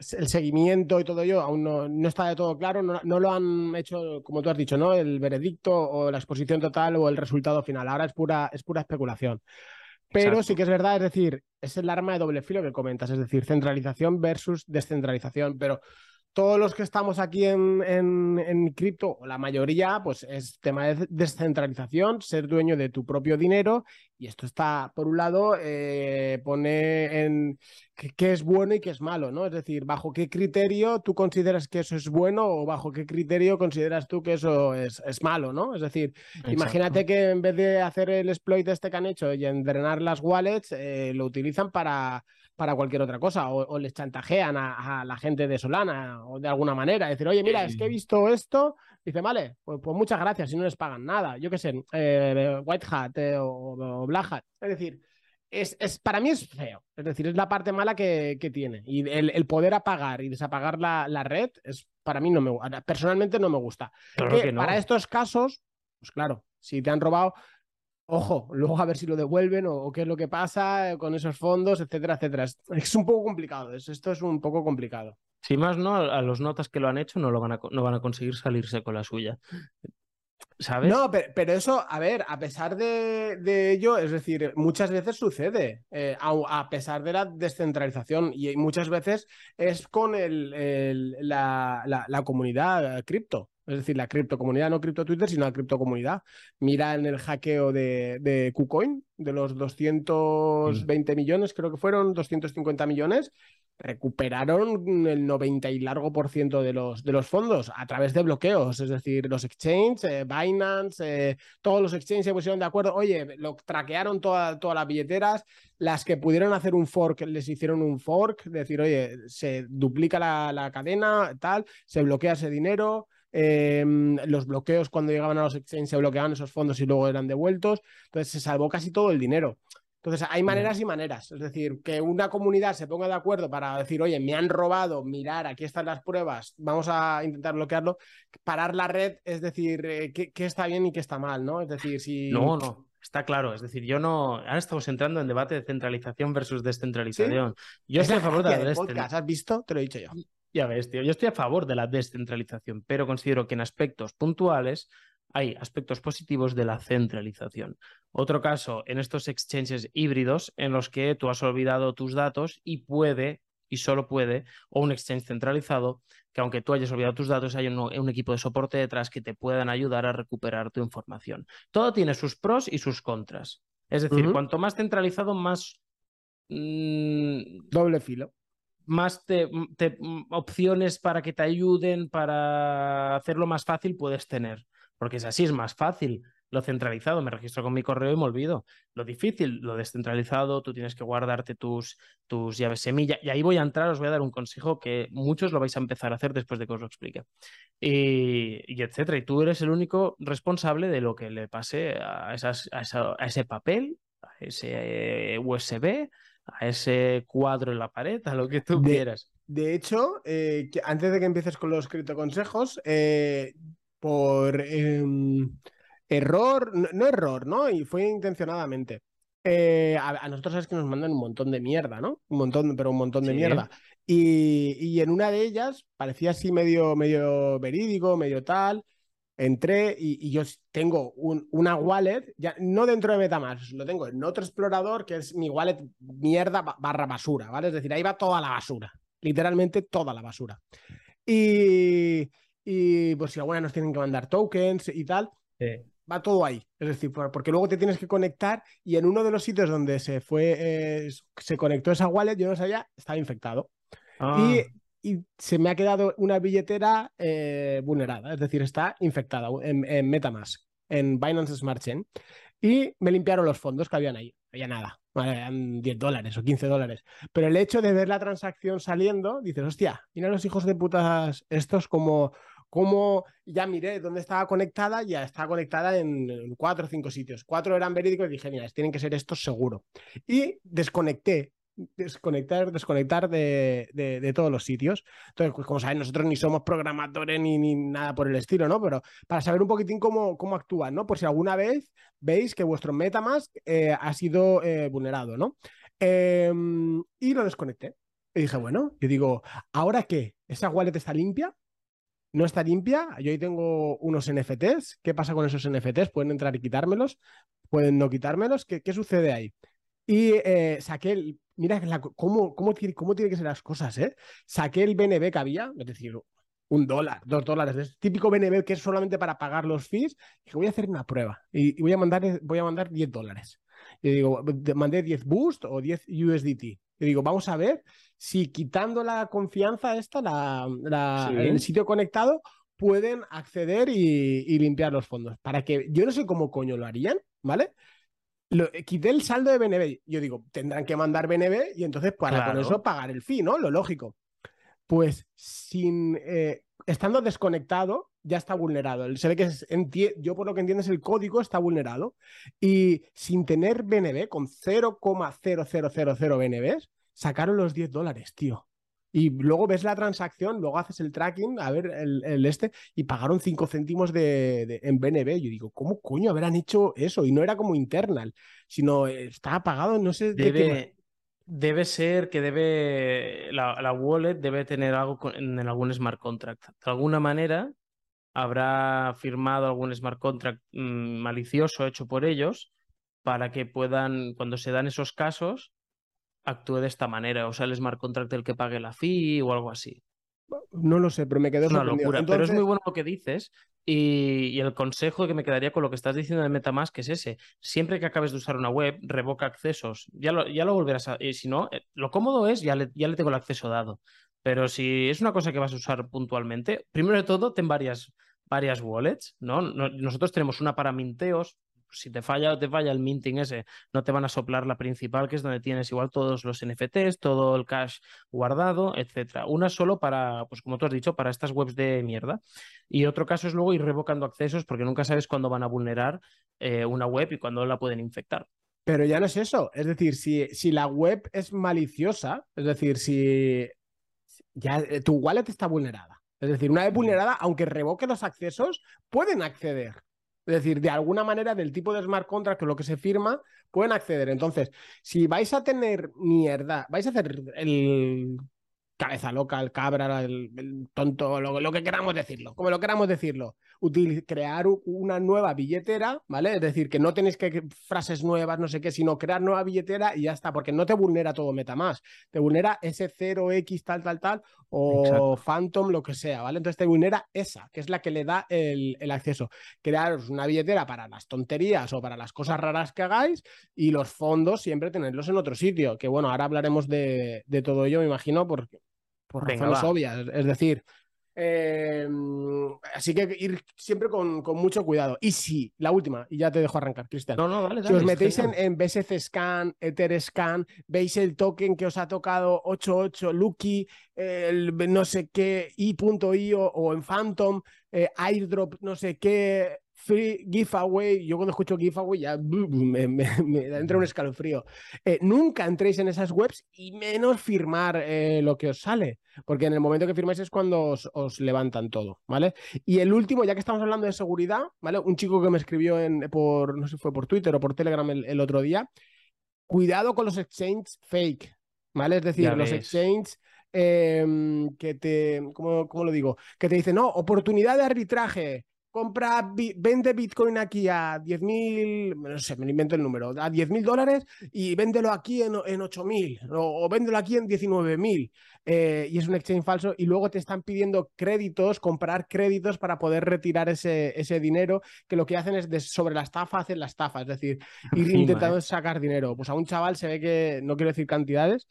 Speaker 2: seguimiento y todo ello aún no, está de todo claro, no, no, lo han hecho, como tú has dicho, ¿no? El veredicto o la exposición total o el resultado final. Ahora es pura, es pura especulación. Pero sí que es verdad, es decir, es el arma de doble filo que comentas, es decir, centralización versus descentralización, pero todos los que estamos aquí en, en, cripto, la mayoría, pues es tema de descentralización, ser dueño de tu propio dinero. Y esto está, por un lado, eh, pone en qué es bueno y qué es malo, ¿no? Es decir, bajo qué criterio tú consideras que eso es bueno o bajo qué criterio consideras tú que eso es, es malo, ¿no? Es decir, imagínate que en vez de hacer el exploit este que han hecho y en drenar las wallets, eh, lo utilizan para para cualquier otra cosa, o, les chantajean a, la gente de Solana, o de alguna manera, decir, oye, mira, es que he visto esto, dice, vale, pues, pues muchas gracias, si no les pagan nada, yo qué sé, eh, White Hat eh, o, Black Hat, es decir, es, es, para mí es feo, es decir, es la parte mala que, tiene, y el, poder apagar y desapagar la, red, es para mí no me personalmente no me gusta. Para estos casos, pues claro, si te han robado, ojo, luego a ver si lo devuelven o, qué es lo que pasa con esos fondos, etcétera, etcétera. Es, un poco complicado, esto es un poco complicado.
Speaker 1: Si más no, a los notas que lo han hecho no, lo van a, no van a conseguir salirse con la suya. ¿Sabes?
Speaker 2: No, pero, eso, a ver, a pesar de, ello, es decir, muchas veces sucede, eh, a, pesar de la descentralización, y muchas veces es con el, la, la, comunidad cripto. Es decir, la criptocomunidad, no cripto Twitter, sino la criptocomunidad. Mira en el hackeo de, de KuCoin, de los 220 millones, creo que fueron 250 millones, recuperaron el 90 y largo por ciento de los, de los fondos a través de bloqueos. Es decir, los exchanges, eh, Binance, eh, todos los exchanges se pusieron de acuerdo. Oye, lo traquearon todas las billeteras. Las que pudieron hacer un fork, les hicieron un fork, decir, oye, se duplica la, la cadena, tal, se bloquea ese dinero. Em, los bloqueos cuando llegaban a los exchanges se bloqueaban esos fondos y luego eran devueltos. Entonces se salvó casi todo el dinero. Entonces hay maneras y maneras. Es decir, que una comunidad se ponga de acuerdo para decir, oye, me han robado, mirar, aquí están las pruebas, vamos a intentar bloquearlo. Parar la red es decir, eh, qué, está bien y qué está mal, ¿no? Es decir, si.
Speaker 1: No, no. Está claro, es decir, yo no. Ahora estamos entrando en debate de centralización versus descentralización. Yo estoy a favor de la
Speaker 2: descentralización. ¿Has visto? Te lo he dicho yo.
Speaker 1: Ya ves, tío, yo estoy a favor de la descentralización, pero considero que en aspectos puntuales hay aspectos positivos de la centralización. Otro caso, en estos exchanges híbridos en los que tú has olvidado tus datos y puede, y solo puede, o un exchange centralizado, que aunque tú hayas olvidado tus datos, hay un, equipo de soporte detrás que te puedan ayudar a recuperar tu información. Todo tiene sus pros y sus contras. Es decir, cuanto más centralizado, más...
Speaker 2: Mm, Doble filo
Speaker 1: más opciones para que te ayuden, para hacerlo más fácil puedes tener. Porque es así, es más fácil. Lo centralizado, me registro con mi correo y me olvido. Lo difícil, lo descentralizado, tú tienes que guardarte tus, tus llaves semilla. Y ahí voy a entrar, os voy a dar un consejo que muchos lo vais a empezar a hacer después de que os lo explique. Y, etcétera. Y tú eres el único responsable de lo que le pase a, esas, a, ese papel, a ese USB, a ese cuadro en la pared, a lo que tú quieras.
Speaker 2: De hecho, eh, antes de que empieces con los criptoconsejos, eh, por em, error, no, error, ¿no? Y fue intencionadamente. Eh, a, nosotros es que nos mandan un montón de mierda, ¿no? Un montón, pero un montón de mierda. Y, y, en una de ellas parecía así medio, medio verídico, medio tal. Entré y, yo tengo una wallet, ya, no dentro de Metamask, lo tengo en otro explorador que es mi wallet mierda barra basura, ¿vale? Es decir, ahí va toda la basura, literalmente toda la basura. Y, y pues si alguna nos tienen que mandar tokens y tal, va todo ahí. Es decir, porque luego te tienes que conectar y en uno de los sitios donde se fue, eh, se conectó esa wallet, yo no sabía, estaba infectado. Y, ah. y, se me ha quedado una billetera eh, vulnerada, es decir, está infectada en, Metamask, en Binance Smart Chain. Y me limpiaron los fondos que habían ahí. Había nada, eran 10 dólares o 15 dólares. Pero el hecho de ver la transacción saliendo, dices, hostia, mira los hijos de putas estos como como ya miré dónde estaba conectada, ya estaba conectada en, cuatro o cinco sitios. Cuatro eran verídicos y dije, mira, tienen que ser estos seguro. Y desconecté desconectar, desconectar de, de, todos los sitios. Entonces, pues, como saben, nosotros ni somos programadores ni, ni, nada por el estilo, ¿no? Pero para saber un poquitín cómo, cómo actúan, ¿no? Por si alguna vez veis que vuestro Metamask eh, ha sido eh, vulnerado, ¿no? Em, y lo desconecté. Y dije, bueno, yo digo, ¿ahora qué? ¿Esa wallet está limpia? no está limpia. Yo ahí tengo unos NFTs. ¿Qué pasa con esos NFTs? ¿Pueden entrar y quitármelos? ¿Pueden no quitármelos? ¿Qué, qué sucede ahí? Y eh, saqué el. Mira cómo, cómo, cómo tienen que ser las cosas, ¿eh? Saqué el BNB que había, es decir, un dólar, dos dólares, es típico BNB que es solamente para pagar los fees. Y voy a hacer una prueba y, voy, a mandar, voy a mandar 10 dólares. Y digo, mandé 10 Boost o 10 USDT. Y digo, vamos a ver si quitando la confianza esta, la, el sitio conectado, pueden acceder y, limpiar los fondos. Para que yo no sé cómo coño lo harían, ¿vale? Lo, quité el saldo de BNB. Yo digo, tendrán que mandar BNB y entonces para con eso pagar el fee, ¿no? Lo lógico. Pues sin eh, estando desconectado, ya está vulnerado. Se ve que es, yo por lo que entiendo es el código está vulnerado. Y sin tener BNB, con 0,0000 BNBs, sacaron los 10 dólares, tío. Y luego ves la transacción, luego haces el tracking, a ver el, este, y pagaron 5 céntimos de, en BNB. Yo digo, ¿cómo coño habrán hecho eso? Y no era como internal, sino estaba pagado, no sé
Speaker 1: debe. Debe ser que debe. La, wallet debe tener algo en, algún smart contract. De alguna manera habrá firmado algún smart contract mm, malicioso hecho por ellos para que puedan, cuando se dan esos casos, actúe de esta manera, o sea, el smart contract el que pague la fee o algo así.
Speaker 2: No lo sé, pero me quedé
Speaker 1: es una locura. Pero es muy bueno lo que dices y, el consejo que me quedaría con lo que estás diciendo de MetaMask es ese. Siempre que acabes de usar una web, revoca accesos. Ya lo, ya lo volverás a... Y si no, eh, lo cómodo es ya le, ya le tengo el acceso dado. Pero si es una cosa que vas a usar puntualmente, primero de todo, ten varias, varias wallets, ¿no? Nosotros tenemos una para minteos, si te falla o te falla el minting ese, no te van a soplar la principal, que es donde tienes igual todos los NFTs, todo el cash guardado, etcétera. Una solo para, pues como tú has dicho, para estas webs de mierda. Y otro caso es luego ir revocando accesos porque nunca sabes cuándo van a vulnerar eh, una web y cuándo la pueden infectar.
Speaker 2: Pero ya no es eso. Es decir, si, si la web es maliciosa, es decir, si ya eh, tu wallet está vulnerada. Es decir, una vez vulnerada, aunque revoque los accesos, pueden acceder. Es decir, de alguna manera, del tipo de smart contract lo que se firma, pueden acceder. Entonces, si vais a tener mierda, vais a hacer el cabeza loca, el cabra, el, tonto, lo, que queramos decirlo, como lo queramos decirlo, crear una nueva billetera, ¿vale? Es decir, que no tenéis que frases nuevas, no sé qué, sino crear nueva billetera y ya está, porque no te vulnera todo MetaMask, te vulnera ese 0x tal, tal, tal, o Phantom, lo que sea, ¿vale? Entonces te vulnera esa, que es la que le da el, acceso. Crearos una billetera para las tonterías o para las cosas raras que hagáis y los fondos siempre tenerlos en otro sitio, que bueno, ahora hablaremos de, de todo ello, me imagino, porque por razones obvias. Es decir, em, así que ir siempre con, mucho cuidado. Y si, la última, y ya te dejo arrancar, Cristian.
Speaker 1: No, no, dale,
Speaker 2: Si os metéis en, en, BSC Scan, Ether Scan, veis el token que os ha tocado 88, Lucky, el no sé qué, i.io o en Phantom, eh, airdrop, no sé qué, free giveaway, yo cuando escucho giveaway ya me, entra un escalofrío. Eh, nunca entréis en esas webs y menos firmar eh, lo que os sale, porque en el momento que firmáis es cuando os, levantan todo, ¿vale? Y el último, ya que estamos hablando de seguridad, ¿vale? Un chico que me escribió en, por, no sé si fue por Twitter o por Telegram el, otro día, cuidado con los exchanges fake, ¿vale? Es decir, los exchanges... Em, que te, ¿cómo, ¿cómo, lo digo? Que te dicen, no, oportunidad de arbitraje, compra, vende Bitcoin aquí a 10.000, no sé, me invento el número, a 10.000 dólares y véndelo aquí en, en 8.000 o, o, véndelo aquí en 19.000. Eh, y es un exchange falso y luego te están pidiendo créditos, comprar créditos para poder retirar ese, ese dinero, que lo que hacen es de, sobre la estafa, hacen la estafa, es decir, ir intentando sacar dinero. Pues a un chaval se ve que, no quiero decir cantidades,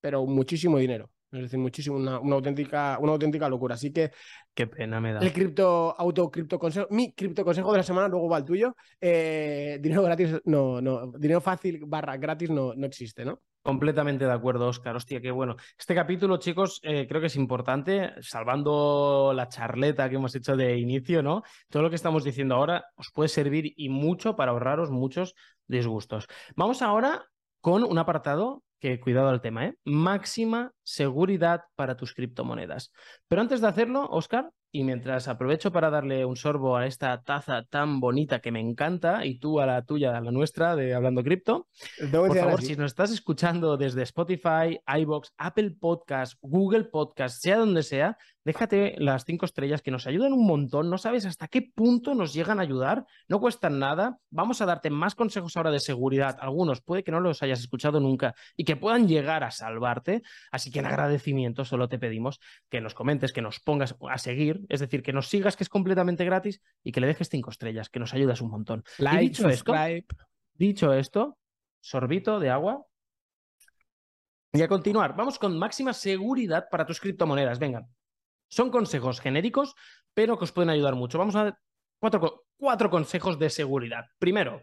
Speaker 2: pero muchísimo dinero. Es decir, muchísimo, una, una, auténtica, una auténtica locura. Así que.
Speaker 1: Qué pena me da.
Speaker 2: El cripto, auto cripto consejo, mi cripto consejo de la semana, luego va el tuyo. Eh, dinero gratis, no, no. Dinero fácil barra gratis no, no existe, ¿no?
Speaker 1: Completamente de acuerdo, Oscar. Hostia, qué bueno. Este capítulo, chicos, eh, creo que es importante, salvando la charleta que hemos hecho de inicio, ¿no? Todo lo que estamos diciendo ahora os puede servir y mucho para ahorraros muchos disgustos. Vamos ahora con un apartado que cuidado al tema, ¿eh? Máxima seguridad para tus criptomonedas. Pero antes de hacerlo, Oscar, y mientras aprovecho para darle un sorbo a esta taza tan bonita que me encanta, y tú a la tuya, a la nuestra, de Hablando Cripto, por favor, si nos estás escuchando desde Spotify, iBox, Apple Podcast, Google Podcast, sea donde sea, déjate las cinco estrellas que nos ayudan un montón. No sabes hasta qué punto nos llegan a ayudar, no cuestan nada. Vamos a darte más consejos ahora de seguridad. Algunos puede que no los hayas escuchado nunca y que puedan llegar a salvarte. Así que en agradecimiento solo te pedimos que nos comentes, que nos pongas a seguir, es decir, que nos sigas, que es completamente gratis y que le dejes cinco estrellas, que nos ayudas un montón.
Speaker 2: Like,
Speaker 1: y dicho esto, dicho esto, sorbito de agua. Y a continuar, vamos con máxima seguridad para tus criptomonedas. Venga, son consejos genéricos, pero que os pueden ayudar mucho. Vamos a ver cuatro, consejos de seguridad. Primero,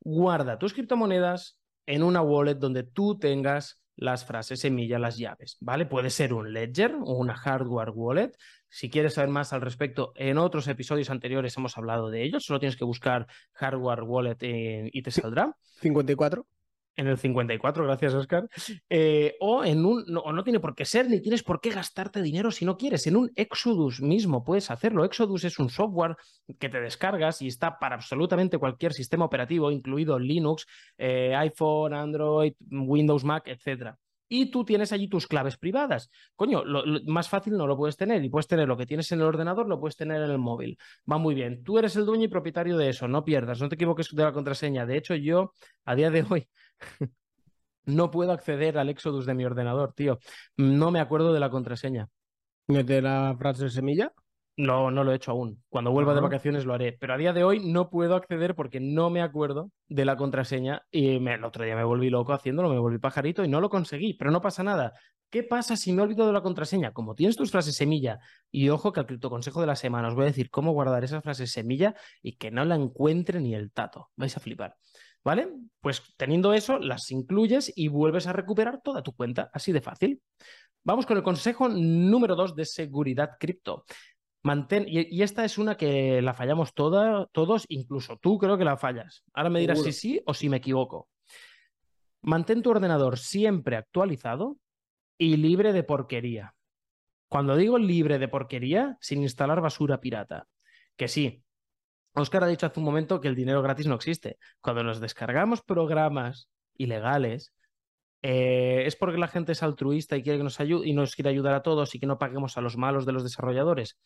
Speaker 1: guarda tus criptomonedas en una wallet donde tú tengas las frases semilla, las llaves, ¿vale? Puede ser un ledger o una hardware wallet. Si quieres saber más al respecto, en otros episodios anteriores hemos hablado de ellos. Solo tienes que buscar hardware wallet eh, y te saldrá.
Speaker 2: 54.
Speaker 1: En el 54, gracias Oscar. Eh, o en un, no, no, tiene por qué ser, ni tienes por qué gastarte dinero si no quieres. En un Exodus mismo puedes hacerlo. Exodus es un software que te descargas y está para absolutamente cualquier sistema operativo, incluido Linux, eh, iPhone, Android, Windows, Mac, etc. Y tú tienes allí tus claves privadas. Coño, lo, lo, más fácil no lo puedes tener. Y puedes tener lo que tienes en el ordenador, lo puedes tener en el móvil. Va muy bien. Tú eres el dueño y propietario de eso. No pierdas, no te equivoques de la contraseña. De hecho, yo, a día de hoy, no puedo acceder al Exodus de mi ordenador, tío. No me acuerdo de la contraseña.
Speaker 2: ¿De la frase semilla?
Speaker 1: No, no lo he hecho aún. Cuando vuelva uh -huh. de vacaciones lo haré. Pero a día de hoy no puedo acceder porque no me acuerdo de la contraseña. Y me, el otro día me volví loco haciéndolo, me volví pajarito y no lo conseguí. Pero no pasa nada. ¿Qué pasa si me olvido de la contraseña? Como tienes tus frases semilla, y ojo que al criptoconsejo de la semana os voy a decir cómo guardar esas frases semilla y que no la encuentre ni el tato. Vais a flipar. ¿Vale? Pues teniendo eso, las incluyes y vuelves a recuperar toda tu cuenta, así de fácil. Vamos con el consejo número dos de seguridad cripto. Mantén, y, y, esta es una que la fallamos toda, todos, incluso tú creo que la fallas. Ahora me dirás Seguro. si sí o si me equivoco. Mantén tu ordenador siempre actualizado y libre de porquería. Cuando digo libre de porquería, sin instalar basura pirata. Que sí, Oscar ha dicho hace un momento que el dinero gratis no existe. Cuando nos descargamos programas ilegales, eh, ¿es porque la gente es altruista y quiere que nos ayude y nos quiere ayudar a todos y que no paguemos a los malos de los desarrolladores?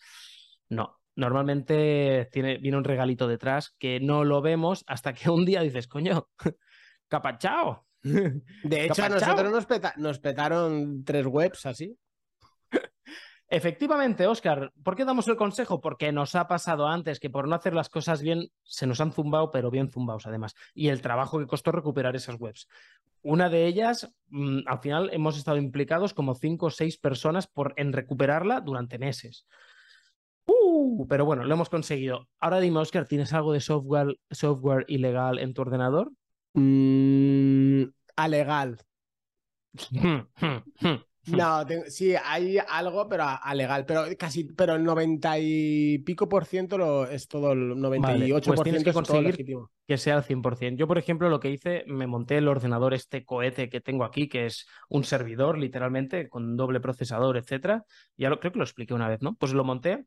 Speaker 1: No. Normalmente tiene, viene un regalito detrás que no lo vemos hasta que un día dices, coño, capachao.
Speaker 2: De hecho, a nosotros nos, peta nos petaron tres webs así.
Speaker 1: Efectivamente, Oscar, ¿por qué damos el consejo? Porque nos ha pasado antes que por no hacer las cosas bien se nos han zumbado, pero bien zumbados además. Y el trabajo que costó recuperar esas webs. Una de ellas, mmm, al final hemos estado implicados como cinco o seis personas por, en recuperarla durante meses. Uh, pero bueno, lo hemos conseguido. Ahora dime, Oscar, ¿tienes algo de software, software ilegal en tu ordenador?
Speaker 2: Mm, alegal. No, sí, hay algo, pero a, a, legal, pero casi, pero el 90 y pico por ciento lo, es todo, el 98% vale, pues
Speaker 1: tienes que conseguir que sea al 100%. Yo, por ejemplo, lo que hice, me monté el ordenador, este cohete que tengo aquí, que es un servidor, literalmente, con doble procesador, etcétera. Ya lo, creo que lo expliqué una vez, ¿no? Pues lo monté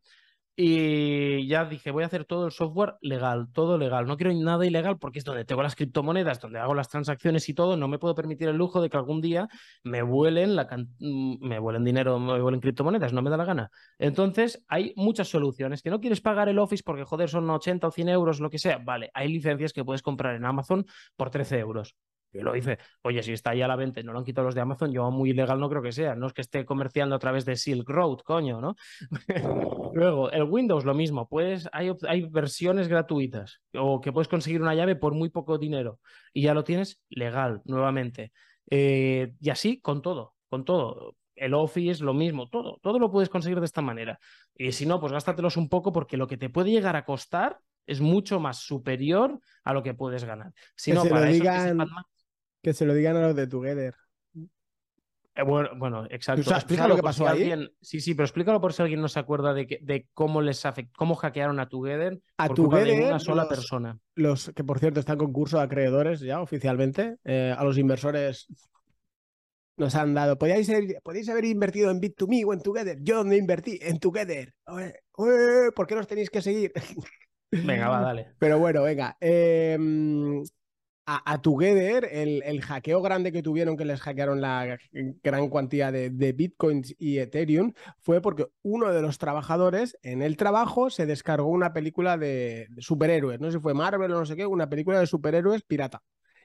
Speaker 1: Y ya dije, voy a hacer todo el software legal, todo legal. No quiero nada ilegal porque es donde tengo las criptomonedas, donde hago las transacciones y todo. No me puedo permitir el lujo de que algún día me vuelen, la mm, me vuelen dinero, me vuelen criptomonedas, no me da la gana. Entonces, hay muchas soluciones. Que no quieres pagar el Office porque, joder, son 80 o 100 euros, lo que sea. Vale, hay licencias que puedes comprar en Amazon por 13 euros. Yo lo hice, oye, si está ahí a la venta y no lo han quitado los de Amazon, yo muy ilegal no creo que sea. No es que esté comerciando a través de Silk Road, coño, ¿no? Luego, el Windows lo mismo, pues hay, hay versiones gratuitas o que puedes conseguir una llave por muy poco dinero y ya lo tienes legal nuevamente. Eh, y así con todo, con todo. El Office, lo mismo, todo, todo lo puedes conseguir de esta manera. Y si no, pues gástatelos un poco porque lo que te puede llegar a costar es mucho más superior a lo que puedes ganar. Si no, para eso
Speaker 2: que se lo digan a los de Together.
Speaker 1: Eh, bueno, bueno, exacto.
Speaker 2: explícalo lo que pasó ahí.
Speaker 1: sí, sí, pero explícalo por si alguien no se acuerda de, de cómo les afectó, cómo hackearon a Together
Speaker 2: a por Together,
Speaker 1: una sola persona.
Speaker 2: Los que por cierto están en concurso de acreedores ya oficialmente, eh, a los inversores nos han dado. Podíais, haber invertido en Bit2Me o en Together. Yo donde invertí en Together. ¿Por qué los tenéis que seguir?
Speaker 1: Venga, va, dale.
Speaker 2: Pero bueno, venga. Eh, a, Together, el, hackeo grande que tuvieron, que les hackearon la gran cantidad de, bitcoins y Ethereum, fue porque uno de los trabajadores en el trabajo se descargó una película de, superhéroes, no sé si fue Marvel o no sé qué, una película de superhéroes pirata.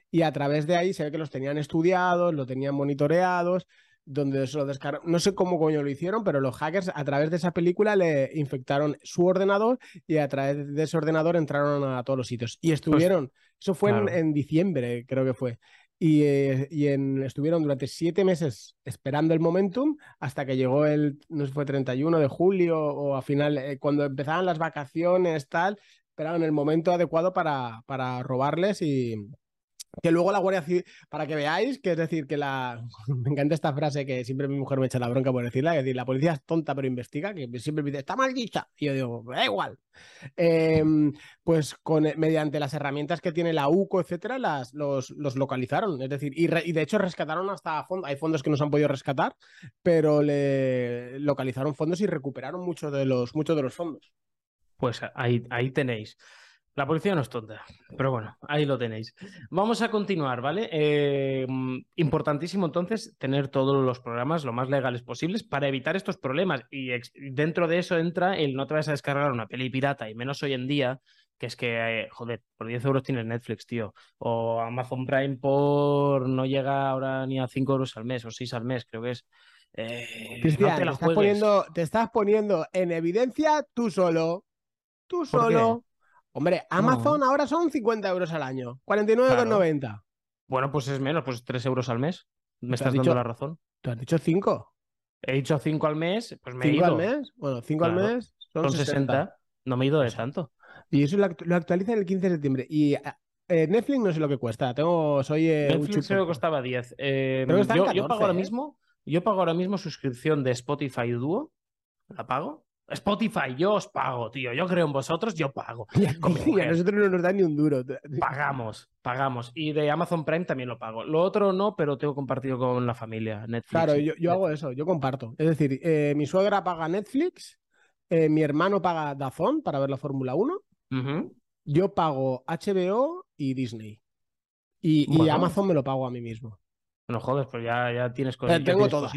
Speaker 2: Y a través de ahí se ve que los tenían estudiados, lo tenían monitoreados, donde se lo descargaron. No sé cómo coño lo hicieron, pero los hackers a través de esa película le infectaron su ordenador y a través de ese ordenador entraron a todos los sitios. Y pues estuvieron, eso fue en, diciembre, creo que fue. Y, eh, en, estuvieron durante siete meses esperando el momentum hasta que llegó el, no sé, fue 31 de julio o a final, eh, cuando empezaban las vacaciones, tal, esperaban el momento adecuado para, para robarles y, que luego la Guardia Civil, para que veáis, que es decir, que la. Me encanta esta frase que siempre mi mujer me echa la bronca por decirla, es decir, la policía es tonta pero investiga, que siempre me dice, está mal dicha. Y yo digo, da igual. Em, pues con, mediante las herramientas que tiene la UCO, etcétera, las, los, los localizaron. Es decir, y, de hecho rescataron hasta fondos. Hay fondos que no se han podido rescatar, pero le localizaron fondos y recuperaron muchos de los, muchos de los fondos.
Speaker 1: Pues ahí, ahí tenéis. La policía no es tonta, pero bueno, ahí lo tenéis. Vamos a continuar, ¿vale? Eh, importantísimo entonces tener todos los programas lo más legales posibles para evitar estos problemas. Y dentro de eso entra el no te vas a descargar una peli pirata, y menos hoy en día, que es que, eh, joder, por 10 euros tienes Netflix, tío. O Amazon Prime por no llega ahora ni a 5 euros al mes o 6 al mes, creo que es.
Speaker 2: Eh, Cristian, te, estás poniendo, te estás poniendo en evidencia tú solo. Tú solo. Hombre, Amazon ahora son 50 euros al año, 49,90.
Speaker 1: Bueno, pues es menos, pues 3 euros al mes. Me estás dando la razón.
Speaker 2: ¿Tú has dicho 5?
Speaker 1: He dicho 5 al mes, pues me he
Speaker 2: ido. al mes? Bueno, 5 al mes son, 60.
Speaker 1: No me he ido de tanto.
Speaker 2: Y eso lo, actualiza en el 15 de septiembre. Y eh, Netflix no sé lo que cuesta. Tengo, soy
Speaker 1: eh, Netflix creo que costaba 10. Eh, yo, yo, pago ahora ¿eh? mismo, yo pago ahora mismo suscripción de Spotify Duo. ¿La pago? Spotify, yo os pago, tío. Yo creo en vosotros, yo pago.
Speaker 2: Y a nosotros no nos da ni un duro.
Speaker 1: Pagamos, pagamos. Y de Amazon Prime también lo pago. Lo otro no, pero tengo compartido con la familia. Netflix.
Speaker 2: Claro, yo, hago eso, yo comparto. Es decir, eh, mi suegra paga Netflix, eh, mi hermano paga Dazón para ver la Fórmula 1. Yo pago HBO y Disney. Y, Amazon me lo pago a mí mismo.
Speaker 1: No jodes, pues ya, ya tienes cosas.
Speaker 2: tengo todo,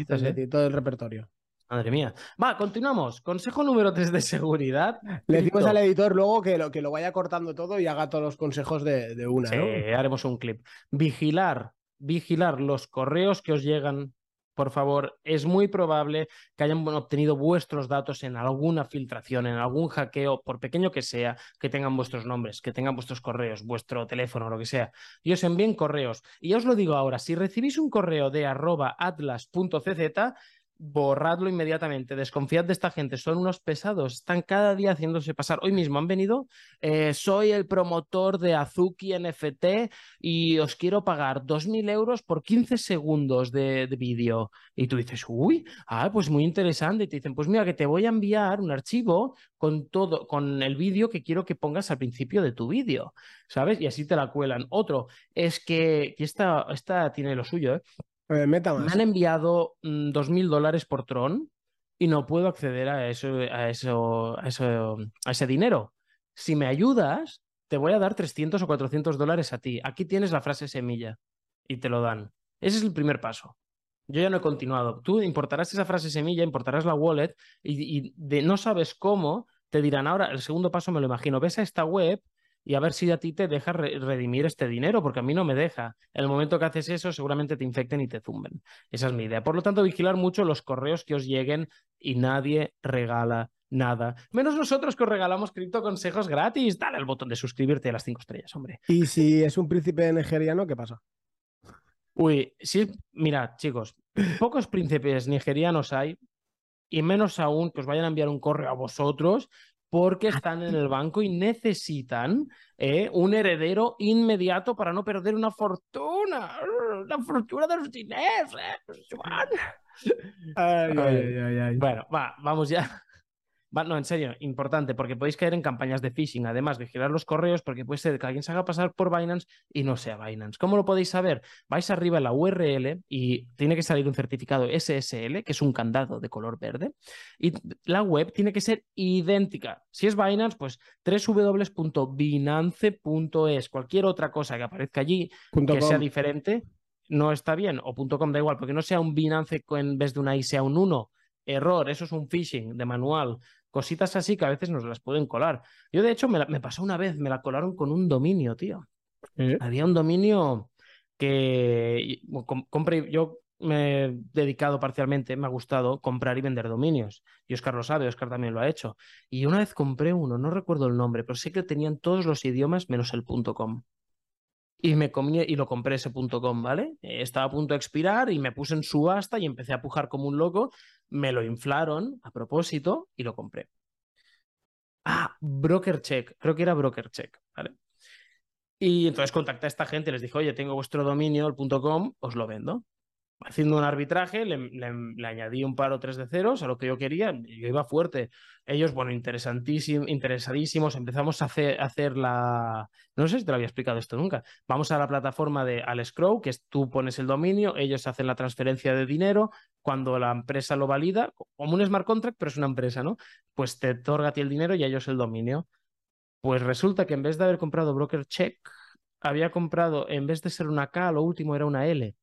Speaker 2: todo el repertorio.
Speaker 1: Madre mía. Va, continuamos. Consejo número 3 de seguridad.
Speaker 2: Le decimos al editor luego que lo, que lo vaya cortando todo y haga todos los consejos de, una. Sí,
Speaker 1: haremos un clip. Vigilar, vigilar los correos que os llegan. Por favor, es muy probable que hayan obtenido vuestros datos en alguna filtración, en algún hackeo, por pequeño que sea, que tengan vuestros nombres, que tengan vuestros correos, vuestro teléfono, lo que sea. Y os envíen correos. Y ya os lo digo ahora, si recibís un correo de arroba atlas.cz, borradlo inmediatamente, desconfiad de esta gente, son unos pesados, están cada día haciéndose pasar. Hoy mismo han venido, eh, soy el promotor de Azuki NFT y os quiero pagar 2.000 euros por 15 segundos de, vídeo. Y tú dices, uy, ah, pues muy interesante. Y te dicen, pues mira, que te voy a enviar un archivo con todo, con el vídeo que quiero que pongas al principio de tu vídeo, ¿sabes? Y así te la cuelan. Otro es que, y esta, esta tiene lo suyo, ¿eh?
Speaker 2: Me
Speaker 1: han enviado mm, dos mil dólares por Tron y no puedo acceder a eso, a eso, a ese dinero. Si me ayudas, te voy a dar 300 o 400 dólares a ti. Aquí tienes la frase semilla y te lo dan. Ese es el primer paso. Yo ya no he continuado. Tú importarás esa frase semilla, importarás la wallet y, de, no sabes cómo, te dirán ahora, el segundo paso me lo imagino, ves a esta web y a ver si a ti te deja redimir este dinero, porque a mí no me deja. En el momento que haces eso, seguramente te infecten y te zumben. Esa es mi idea. Por lo tanto, vigilar mucho los correos que os lleguen y nadie regala nada. Menos nosotros que os regalamos cripto consejos gratis. Dale al botón de suscribirte a las cinco estrellas, hombre.
Speaker 2: ¿Y si es un príncipe nigeriano, qué pasa?
Speaker 1: Uy, sí, mira, chicos, pocos príncipes nigerianos hay, y menos aún que os vayan a enviar un correo a vosotros porque están en el banco y necesitan eh, un heredero inmediato para no perder una fortuna. La fortuna de los dineros.
Speaker 2: Eh,
Speaker 1: bueno, va, vamos ya no, en serio, importante, porque podéis caer en campañas de phishing. Además, vigilar los correos, porque puede ser que alguien se haga pasar por Binance y no sea Binance. ¿Cómo lo podéis saber? Vais arriba en la URL y tiene que salir un certificado SSL, que es un candado de color verde, y la web tiene que ser idéntica. Si es Binance, pues www.binance.es. Cualquier otra cosa que aparezca allí que sea diferente no está bien, o .com da igual, porque no sea un Binance en vez de una I sea un 1 error, eso es un phishing de manual, cositas así que a veces nos las pueden colar. Yo, de hecho, me, pasó una vez, me la colaron con un dominio, tío. ¿Eh? Había un dominio que compré, yo me he dedicado parcialmente, me ha gustado comprar y vender dominios. Y Oscar lo sabe, Oscar también lo ha hecho. Y una vez compré uno, no recuerdo el nombre, pero sé que tenían todos los idiomas menos el .com y me comí y lo compré ese .com, ¿vale? Estaba a punto de expirar y me puse en subasta y empecé a pujar como un loco. Me lo inflaron a propósito y lo compré. Ah, Broker Check, creo que era Broker Check, ¿vale? Y entonces contacté a esta gente les dije, oye, tengo vuestro dominio, el .com, os lo vendo haciendo un arbitraje, le, añadí un par o tres de ceros a lo que yo quería, yo iba fuerte. Ellos, bueno, interesadísimos, empezamos a hacer, hacer, la... No sé si te lo había explicado esto nunca. Vamos a la plataforma de Alex Crow, que es tú pones el dominio, ellos hacen la transferencia de dinero, cuando la empresa lo valida, como un smart contract, pero es una empresa, ¿no? Pues te otorga a ti el dinero y a ellos el dominio. Pues resulta que en vez de haber comprado broker check, había comprado, en vez de ser una K, lo último era una L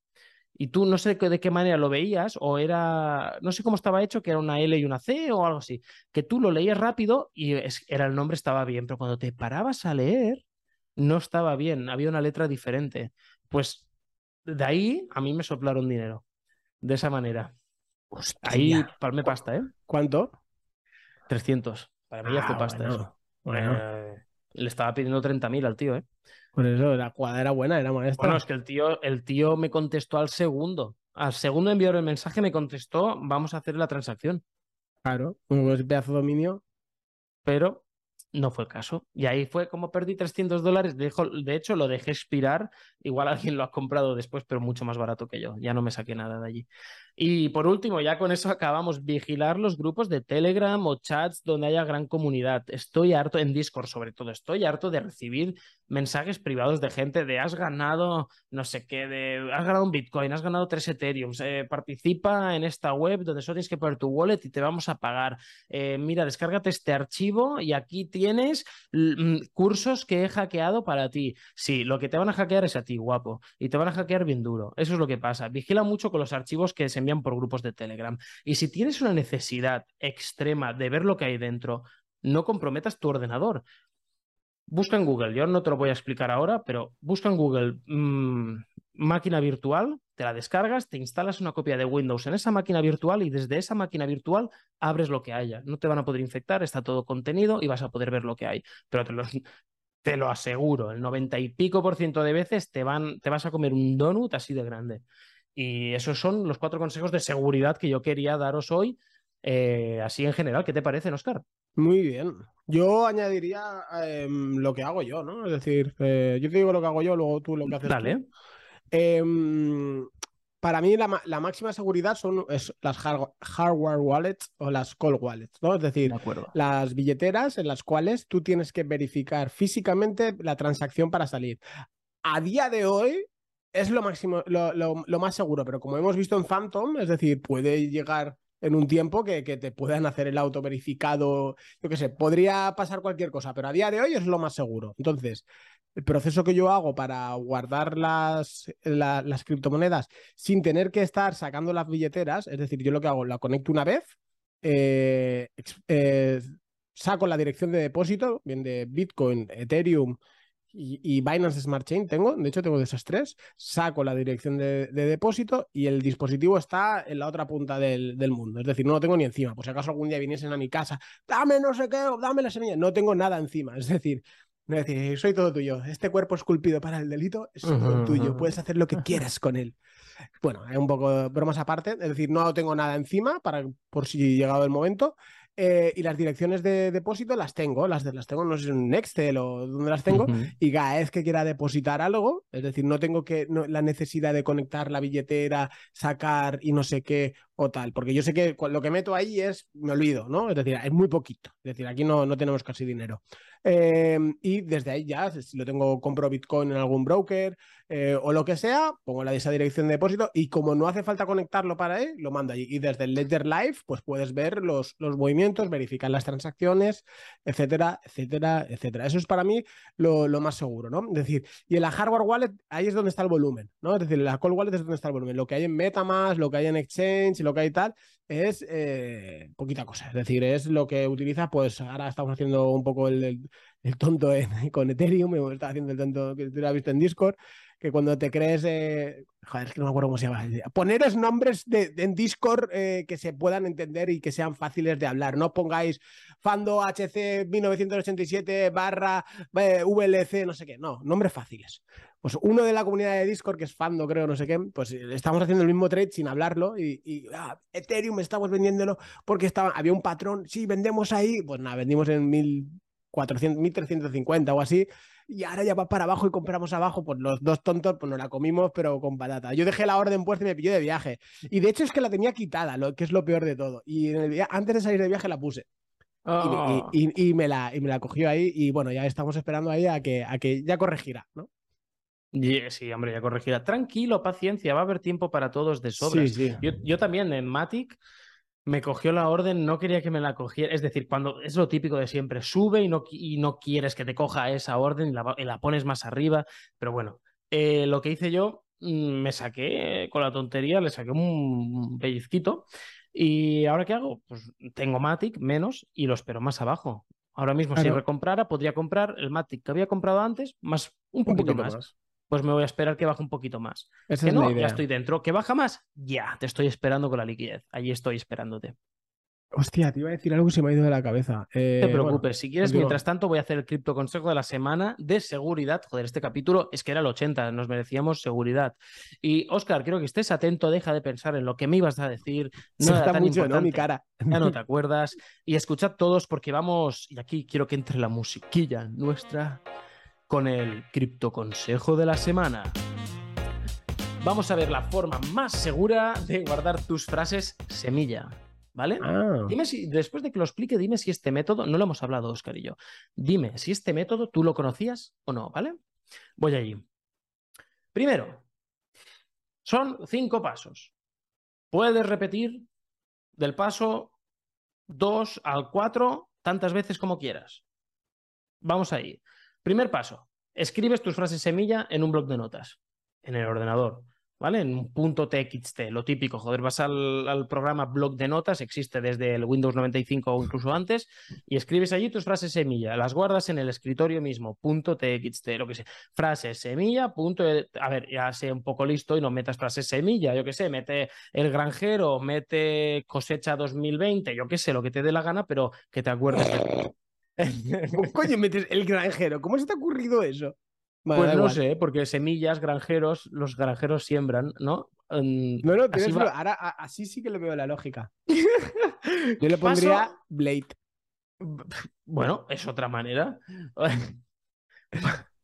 Speaker 1: y tú no sé de qué manera lo veías, o era, no sé cómo estaba hecho, que era una L y una C o algo así, que tú lo leías rápido y era el nombre estaba bien, pero cuando te parabas a leer, no estaba bien, había una letra diferente. Pues de ahí a mí me soplaron dinero, de esa manera. Ahí palme pasta, ¿eh?
Speaker 2: ¿Cuánto?
Speaker 1: 300. Para mí ya fue ah, pasta eh, le estaba pidiendo 30.000 al tío, ¿eh?
Speaker 2: Por eso, la cuadra era buena, era maestra.
Speaker 1: Bueno, es que el tío, el tío me contestó al segundo. Al segundo enviar el mensaje me contestó, vamos a hacer la transacción.
Speaker 2: Claro, un pedazo de dominio.
Speaker 1: Pero no fue el caso. Y ahí fue como perdí 300 dólares. De, hecho, lo dejé expirar. Igual alguien lo ha comprado después, pero mucho más barato que yo. Ya no me saqué nada de allí. Y por último, ya con eso acabamos, vigilar los grupos de Telegram o chats donde haya gran comunidad. Estoy harto, en Discord sobre todo, estoy harto de recibir mensajes privados de gente de has ganado no sé qué, de has ganado un Bitcoin, has ganado tres Ethereum, participa en esta web donde solo tienes que poner tu wallet y te vamos a pagar. Eh, mira, descárgate este archivo y aquí tienes mm, cursos que he hackeado para ti. Sí, lo que te van a hackear es a ti, guapo, y te van a hackear bien duro. Eso es lo que pasa. Vigila mucho con los archivos que se por grupos de Telegram. Y si tienes una necesidad extrema de ver lo que hay dentro, no comprometas tu ordenador. Busca en Google, yo no te lo voy a explicar ahora, pero busca en Google mm, máquina virtual, te la descargas, te instalas una copia de Windows en esa máquina virtual y desde esa máquina virtual abres lo que haya. No te van a poder infectar, está todo contenido y vas a poder ver lo que hay. Pero te lo, te lo aseguro, el noventa y pico por ciento de veces te, van, te vas a comer un donut así de grande. Y esos son los cuatro consejos de seguridad que yo quería daros hoy, eh, así en general. ¿Qué te parece, Oscar?
Speaker 2: Muy bien. Yo añadiría em, lo que hago yo, ¿no? Es decir, eh, yo te digo lo que hago yo, luego tú lo que haces.
Speaker 1: Dale.
Speaker 2: Em, para mí la, máxima seguridad son las hardware wallets o las call wallets, ¿no? Es decir, las billeteras en las cuales tú tienes que verificar físicamente la transacción para salir. A día de hoy, es lo máximo, lo, más seguro, pero como hemos visto en Phantom, es decir, puede llegar en un tiempo que, que te puedan hacer el auto verificado. Yo qué sé, podría pasar cualquier cosa, pero a día de hoy es lo más seguro. Entonces, el proceso que yo hago para guardar las, las criptomonedas sin tener que estar sacando las billeteras, es decir, yo lo que hago, la conecto una vez, eh, eh, saco la dirección de depósito, bien de Bitcoin, Ethereum y, Binance Smart Chain tengo, de hecho tengo de esas tres, saco la dirección de, depósito y el dispositivo está en la otra punta del, mundo, es decir, no lo tengo ni encima, por si acaso algún día viniesen a mi casa, dame no sé qué, dame la semilla, no tengo nada encima, es decir, es decir, soy todo tuyo. Este cuerpo esculpido para el delito es todo tuyo. Puedes hacer lo que quieras con él. Bueno, es un poco bromas aparte. Es decir, no tengo nada encima para por si llegado el momento. Eh, y las direcciones de depósito las tengo, las, las tengo, no sé, en Excel o donde las tengo, y cada vez que quiera depositar algo, es decir, no tengo que la necesidad de conectar la billetera, sacar y no sé qué o tal, porque yo sé que lo que meto ahí es, me olvido, ¿no? Es decir, es muy poquito, es decir, aquí no, no tenemos casi dinero. Em, y desde ahí ya, si lo tengo, compro Bitcoin en algún broker eh, o lo que sea, pongo la de esa dirección de depósito y como no hace falta conectarlo para él, lo mando allí. Y desde el Ledger Live, pues puedes ver los, los movimientos, verificar las transacciones, etcétera, etcétera, etcétera. Eso es para mí lo, lo, más seguro, ¿no? Es decir, y en la hardware wallet, ahí es donde está el volumen, ¿no? Es decir, en la cold wallet es donde está el volumen. Lo que hay en Metamask, lo que hay en Exchange, lo que hay tal, es eh, poquita cosa. Es decir, es lo que utiliza, pues ahora estamos haciendo un poco el, el, tonto con Ethereum, me está haciendo el tonto que tú lo has visto en Discord, que cuando te crees, eh, joder, es que no me acuerdo cómo se llama, poneros nombres de, en Discord eh, que se puedan entender y que sean fáciles de hablar, no pongáis Fando HC 1987 barra VLC, no sé qué, no, nombres fáciles pues uno de la comunidad de Discord, que es Fando, creo, no sé qué, pues eh, estamos haciendo el mismo trade sin hablarlo y, ah, Ethereum estamos vendiéndolo porque estaba, había un patrón, sí, vendemos ahí, pues nada, vendimos en 1400, 1350 o así, y ahora ya va para abajo y compramos abajo, pues los dos tontos, pues nos la comimos, pero con patata. Yo dejé la orden puesta y me pilló de viaje. Y de hecho es que la tenía quitada, lo que es lo peor de todo. Y antes de salir de viaje la puse. Oh. Y, me la, y me la cogió ahí y bueno, ya estamos esperando ahí a que, a que ya corregirá, ¿no?
Speaker 1: Sí, hombre, ya corregirá. Tranquilo, paciencia, va a haber tiempo para todos de sobra. Yo, también en Matic me cogió la orden, no quería que me la cogiera. Es decir, cuando es lo típico de siempre, sube y no, y no quieres que te coja esa orden y la, pones más arriba. Pero bueno, eh, lo que hice yo, mm, me saqué con la tontería, le saqué un pellizquito. ¿Y ahora qué hago? Pues tengo Matic menos y lo espero más abajo. Ahora mismo, si recomprara, podría comprar el Matic que había comprado antes, más un, poquito, más pues me voy a esperar que baje un poquito más. que no, ya estoy dentro. ¿Que baja más? Ya, te estoy esperando con la liquidez. Allí estoy esperándote.
Speaker 2: Hostia, te iba a decir algo y se me ha ido de la cabeza. no
Speaker 1: te eh, preocupes, si quieres, mientras tanto voy a hacer el cripto consejo de la semana de seguridad. Joder, este capítulo es que era el 80, nos merecíamos seguridad. Y Oscar, quiero que estés atento, deja de pensar en lo que me ibas a decir.
Speaker 2: No está tan mucho, ¿no? Mi cara.
Speaker 1: Ya no te acuerdas. Y escuchad todos porque vamos, y aquí quiero que entre la musiquilla nuestra con el cripto consejo de la semana. Vamos a ver la forma más segura de guardar tus frases semilla. ¿Vale? Ah. Dime si, después de que lo explique, dime si este método, no lo hemos hablado, Oscar y yo. Dime si este método tú lo conocías o no, ¿vale? Voy allí. Primero, son cinco pasos. Puedes repetir del paso 2 al 4 tantas veces como quieras. Vamos ahí. Primer paso, escribes tus frases semilla en un bloc de notas, en el ordenador, ¿vale? En un punto .txt, lo típico, joder, vas al, programa bloc de notas, existe desde el Windows 95 o incluso antes, y escribes allí tus frases semilla, las guardas en el escritorio mismo, punto .txt, lo que sea, frases semilla, punto, a ver, ya sé un poco listo y no metas frases semilla, yo qué sé, mete el granjero, mete cosecha 2020, yo qué sé, lo que te dé la gana, pero que te acuerdes de
Speaker 2: Coño, metes el granjero. ¿Cómo se te ha ocurrido eso?
Speaker 1: pues no sé, porque semillas, granjeros, los granjeros siembran, ¿no?
Speaker 2: no, no, así, ahora así sí que le veo la lógica. Yo le pondría Blade.
Speaker 1: Bueno, es otra manera.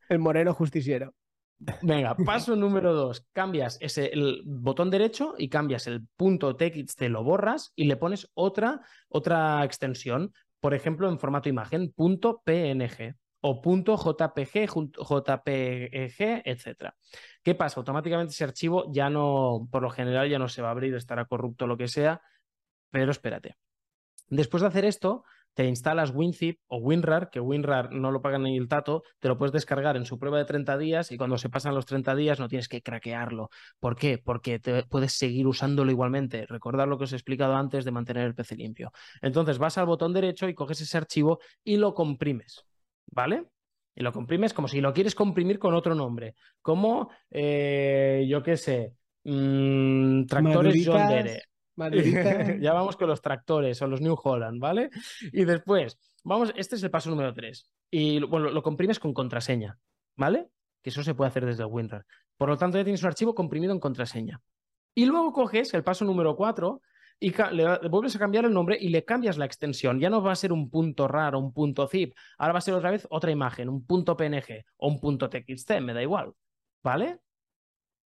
Speaker 2: el moreno justiciero.
Speaker 1: Venga, paso número dos. Cambias ese, el botón derecho y cambias el punto TXT, lo borras y le pones otra, otra extensión por ejemplo, en formato imagen, .png o .jpg, JPG, etc. ¿Qué pasa? Automáticamente ese archivo ya no, por lo general, ya no se va a abrir, estará corrupto lo que sea, Pero espérate. Después de hacer esto, te instalas WinZip o WinRAR, que WinRAR no lo pagan ni el tato, te lo puedes descargar en su prueba de 30 días y cuando se pasan los 30 días no tienes que craquearlo. ¿Por qué? Porque te puedes seguir usándolo igualmente. Recordar lo que os he explicado antes de mantener el PC limpio. Entonces vas al botón derecho y coges ese archivo y lo comprimes. ¿Vale? Y lo comprimes como si lo quieres comprimir con otro nombre. Como, eh, yo qué sé, mmm, tractores John Dere. ya vamos con los tractores o los New Holland, ¿vale? Y después, vamos, este es el paso número 3. Y bueno, lo comprimes con contraseña, ¿vale? Que eso se puede hacer desde el WinRAR. Por lo tanto, ya tienes un archivo comprimido en contraseña. Y luego coges el paso número 4 y le, vuelves a cambiar el nombre y le cambias la extensión. Ya no va a ser un punto raro, un punto zip. Ahora va a ser otra vez otra imagen, un punto PNG o un punto TXT, me da igual. ¿Vale?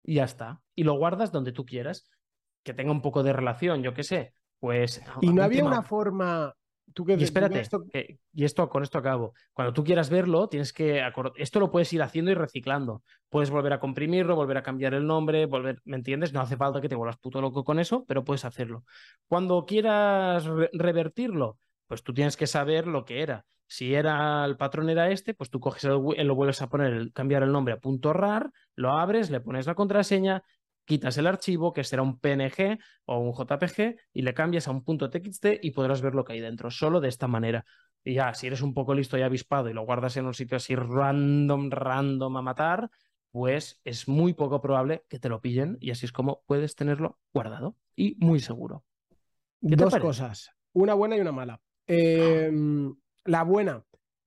Speaker 1: Y ya está. Y lo guardas donde tú quieras que tenga un poco de relación, yo qué sé. Pues.
Speaker 2: Y no había una forma. ¿Tú que,
Speaker 1: y espérate, esto... y esto con esto acabo. Cuando tú quieras verlo, tienes que. Esto lo puedes ir haciendo y reciclando. Puedes volver a comprimirlo, volver a cambiar el nombre, volver. ¿Me entiendes? No hace falta que te vuelvas puto loco con eso, pero puedes hacerlo. Cuando quieras revertirlo, pues tú tienes que saber lo que era. Si era el patrón era este, pues tú coges el, lo vuelves a poner, cambiar el nombre a punto .rar, lo abres, le pones la contraseña, quitas el archivo, que será un PNG o un JPG, y le cambias a un punto .txt y podrás ver lo que hay dentro, solo de esta manera. Y ya, si eres un poco listo y avispado y lo guardas en un sitio así random, random a matar, pues es muy poco probable que te lo pillen y así es como puedes tenerlo guardado y muy seguro.
Speaker 2: Dos cosas, una buena y una mala. Em, la buena,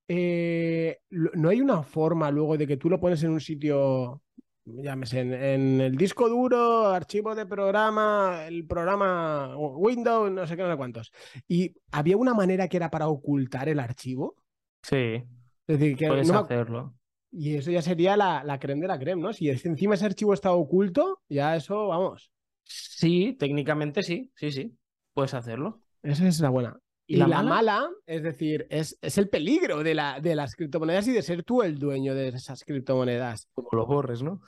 Speaker 2: eh, no hay una forma luego de que tú lo pones en un sitio llámese, en, en, el disco duro, archivo de programa, el programa Windows, no sé qué, no sé cuántos. Y había una manera que era para ocultar el archivo.
Speaker 1: Sí.
Speaker 2: Es decir, que
Speaker 1: puedes hacerlo.
Speaker 2: Y eso ya sería la, la creme de la creme, ¿no? Si encima ese archivo está oculto, ya eso, vamos.
Speaker 1: Sí, técnicamente sí, sí, sí. Puedes hacerlo.
Speaker 2: Esa es la buena. Y, la, mala? es decir, es, es, el peligro de, la, de las criptomonedas y de ser tú el dueño de esas criptomonedas.
Speaker 1: Como lo borres, ¿no?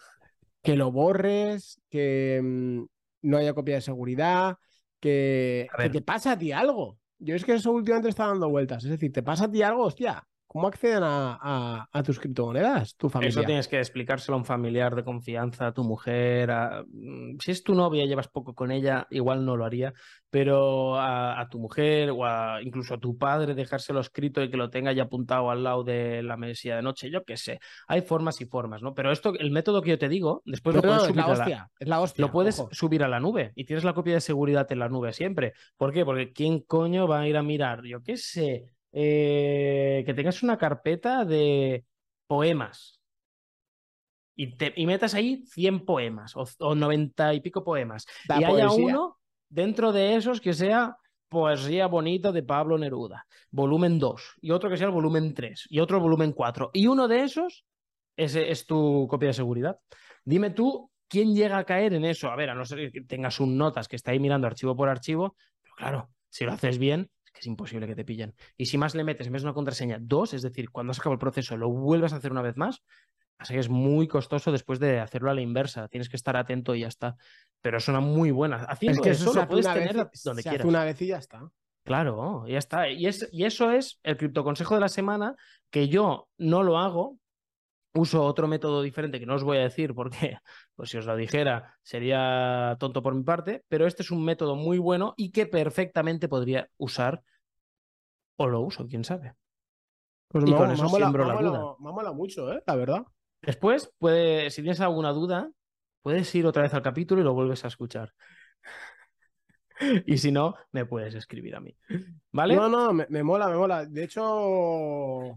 Speaker 2: Que lo borres, que mm, no haya copia de seguridad, que, que, te pasa a ti algo. Yo es que eso últimamente está dando vueltas. Es decir, te pasa a ti algo, hostia. ¿Cómo acceden a, tus criptomonedas, tu familia?
Speaker 1: Eso tienes que explicárselo a un familiar de confianza, a tu mujer. Mm, si es tu novia, llevas poco con ella, igual no lo haría, pero a, tu mujer o incluso a tu padre, dejárselo escrito y que lo tenga ya apuntado al lado de la mesilla de noche, yo qué sé. Hay formas y formas, ¿no? Pero esto, el método que yo te digo, después lo puedes subir
Speaker 2: es la hostia,
Speaker 1: Lo puedes subir a la nube y tienes la copia de seguridad en la nube siempre. ¿Por qué? Porque ¿quién coño va a ir a mirar? Yo qué sé eh, que tengas una carpeta de poemas y, te, y metas ahí 100 poemas o, 90 y pico poemas. y haya uno dentro de esos que sea Poesía Bonita de Pablo Neruda, volumen 2, y otro que sea el volumen 3, y otro volumen 4. Y uno de esos ese es tu copia de seguridad. Dime tú quién llega a caer en eso. A ver, a no ser que tengas un notas que está ahí mirando archivo por archivo, pero claro, si lo haces bien, que es imposible que te pillen. Y si más le metes en vez de una contraseña dos, es decir, cuando has acabado el proceso lo vuelves a hacer una vez más, así que es muy costoso después de hacerlo a la inversa. Tienes que estar atento y ya está. Pero es una muy buena. Haciendo que eso, lo puedes tener donde quieras.
Speaker 2: una vez y ya está.
Speaker 1: Claro, ya está. Y, es, y eso es el criptoconsejo de la semana que yo no lo hago uso otro método diferente que no os voy a decir porque, pues si os lo dijera, sería tonto por mi parte, pero este es un método muy bueno y que perfectamente podría usar o lo uso, quién sabe.
Speaker 2: Pues y con eso siembro la duda. Me mucho, ¿eh? La verdad.
Speaker 1: Después, puede, si tienes alguna duda, puedes ir otra vez al capítulo y lo vuelves a escuchar. y si no, me puedes escribir a mí. ¿Vale?
Speaker 2: No, no, me mola, me mola. De hecho,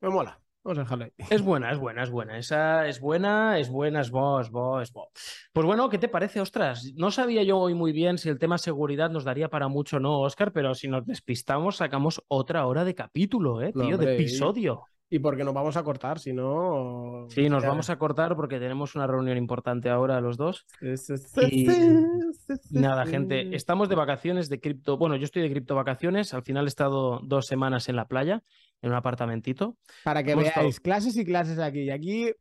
Speaker 2: me mola. Vamos a dejarla ahí.
Speaker 1: Es buena, es buena, es buena. Esa es buena, es buena, es bo, es bo, es bo. Pues bueno, ¿qué te parece? Ostras, no sabía yo hoy muy bien si el tema seguridad nos daría para mucho o no, Oscar, pero si nos despistamos, sacamos otra hora de capítulo, ¿eh, tío? de episodio.
Speaker 2: Y porque nos vamos a cortar, si no.
Speaker 1: Sí, nos vamos a cortar porque tenemos una reunión importante ahora los dos. Y... Nada, gente, estamos de vacaciones de cripto. Bueno, yo estoy de cripto vacaciones. Al final he estado dos semanas en la playa, en un apartamentito.
Speaker 2: Para que veáis, clases y clases aquí. Y aquí,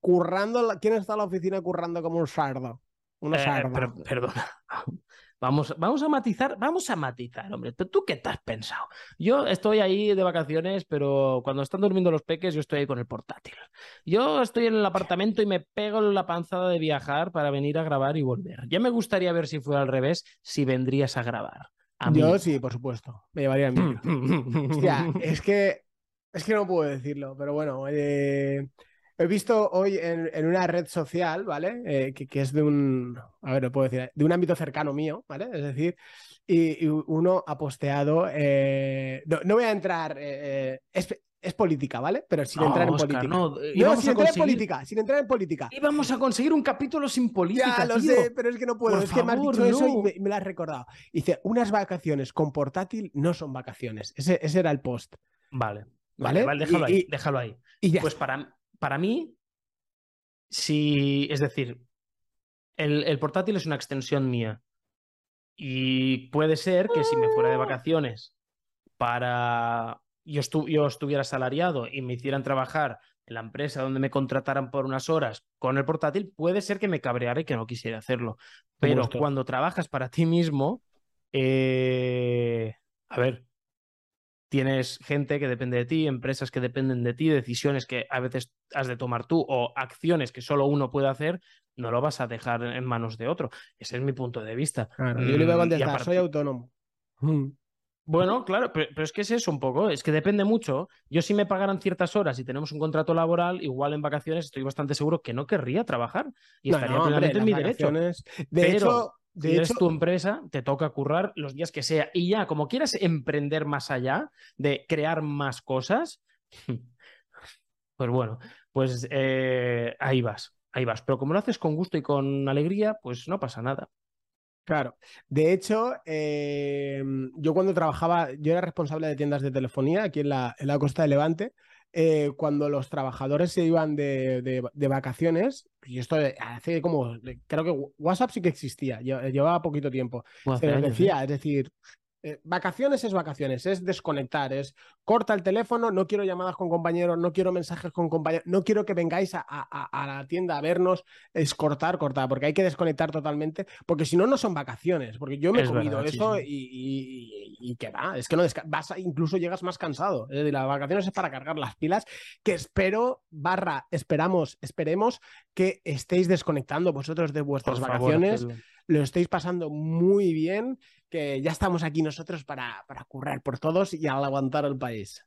Speaker 2: currando. ¿Quién está en la oficina currando como un sardo? Una
Speaker 1: eh, sarda. perdona. Vamos, vamos a matizar, vamos a matizar, hombre. ¿Tú qué te has pensado? Yo estoy ahí de vacaciones, pero cuando están durmiendo los peques, yo estoy ahí con el portátil. Yo estoy en el apartamento y me pego la panzada de viajar para venir a grabar y volver. Ya me gustaría ver si fuera al revés, si vendrías a grabar.
Speaker 2: Yo sí, por supuesto. Me llevaría el micro. Hostia, es que. Es que no puedo decirlo, pero bueno. Eh, he visto hoy en, una red social, ¿vale? Eh, que, es de un. A ver, lo puedo decir. De un ámbito cercano mío, ¿vale? Es decir, y, uno ha posteado. Eh, no, voy a entrar es política, ¿vale? Pero sin entrar en política. No, sin entrar en política, sin entrar en política.
Speaker 1: Íbamos a conseguir un capítulo sin política.
Speaker 2: Ya lo sé, pero es que no puedo. es que me has dicho eso y me, lo has recordado. Dice, unas vacaciones con portátil no son vacaciones. Ese, era el post.
Speaker 1: Vale. Vale, vale, déjalo ahí. déjalo ahí. pues para, para mí, si. Es decir, el, el portátil es una extensión mía. Y puede ser que si me fuera de vacaciones para yo, yo estuviera asalariado y me hicieran trabajar en la empresa donde me contrataran por unas horas con el portátil, puede ser que me cabreara y que no quisiera hacerlo. Pero cuando trabajas para ti mismo, eh, a ver, tienes gente que depende de ti, empresas que dependen de ti, decisiones que a veces has de tomar tú o acciones que solo uno puede hacer, no lo vas a dejar en manos de otro. Ese es mi punto de vista.
Speaker 2: yo le voy a mm, contestar, soy autónomo.
Speaker 1: Mm. Bueno, claro, pero, es que es eso un poco, es que depende mucho. Yo si me pagaran ciertas horas y tenemos un contrato laboral, igual en vacaciones estoy bastante seguro que no querría trabajar y estaría plenamente en mi derecho. De hecho, de si eres tu empresa, te toca currar los días que sea. Y ya, como quieras emprender más allá de crear más cosas, pues bueno, pues eh, ahí vas, ahí vas. Pero como lo haces con gusto y con alegría, pues no pasa nada.
Speaker 2: Claro. De hecho, eh, yo cuando trabajaba, yo era responsable de tiendas de telefonía aquí en la, en la costa de Levante. Eh, cuando los trabajadores se iban de, vacaciones, y esto hace como, creo que WhatsApp sí que existía, llevaba poquito tiempo, pero decía, es decir, eh, vacaciones es vacaciones, es desconectar, es corta el teléfono, no quiero llamadas con compañeros, no quiero mensajes con compañeros, no quiero que vengáis a, la tienda a vernos, es cortar, cortar, porque hay que desconectar totalmente, porque si no, no son vacaciones, porque yo me he comido eso Y, que va, es que no vas incluso llegas más cansado, es decir, las vacaciones es para cargar las pilas, que espero, barra, esperamos, esperemos que estéis desconectando vosotros de vuestras vacaciones, lo estéis pasando muy bien que ya estamos aquí nosotros para, para currar por todos y aguantar el país.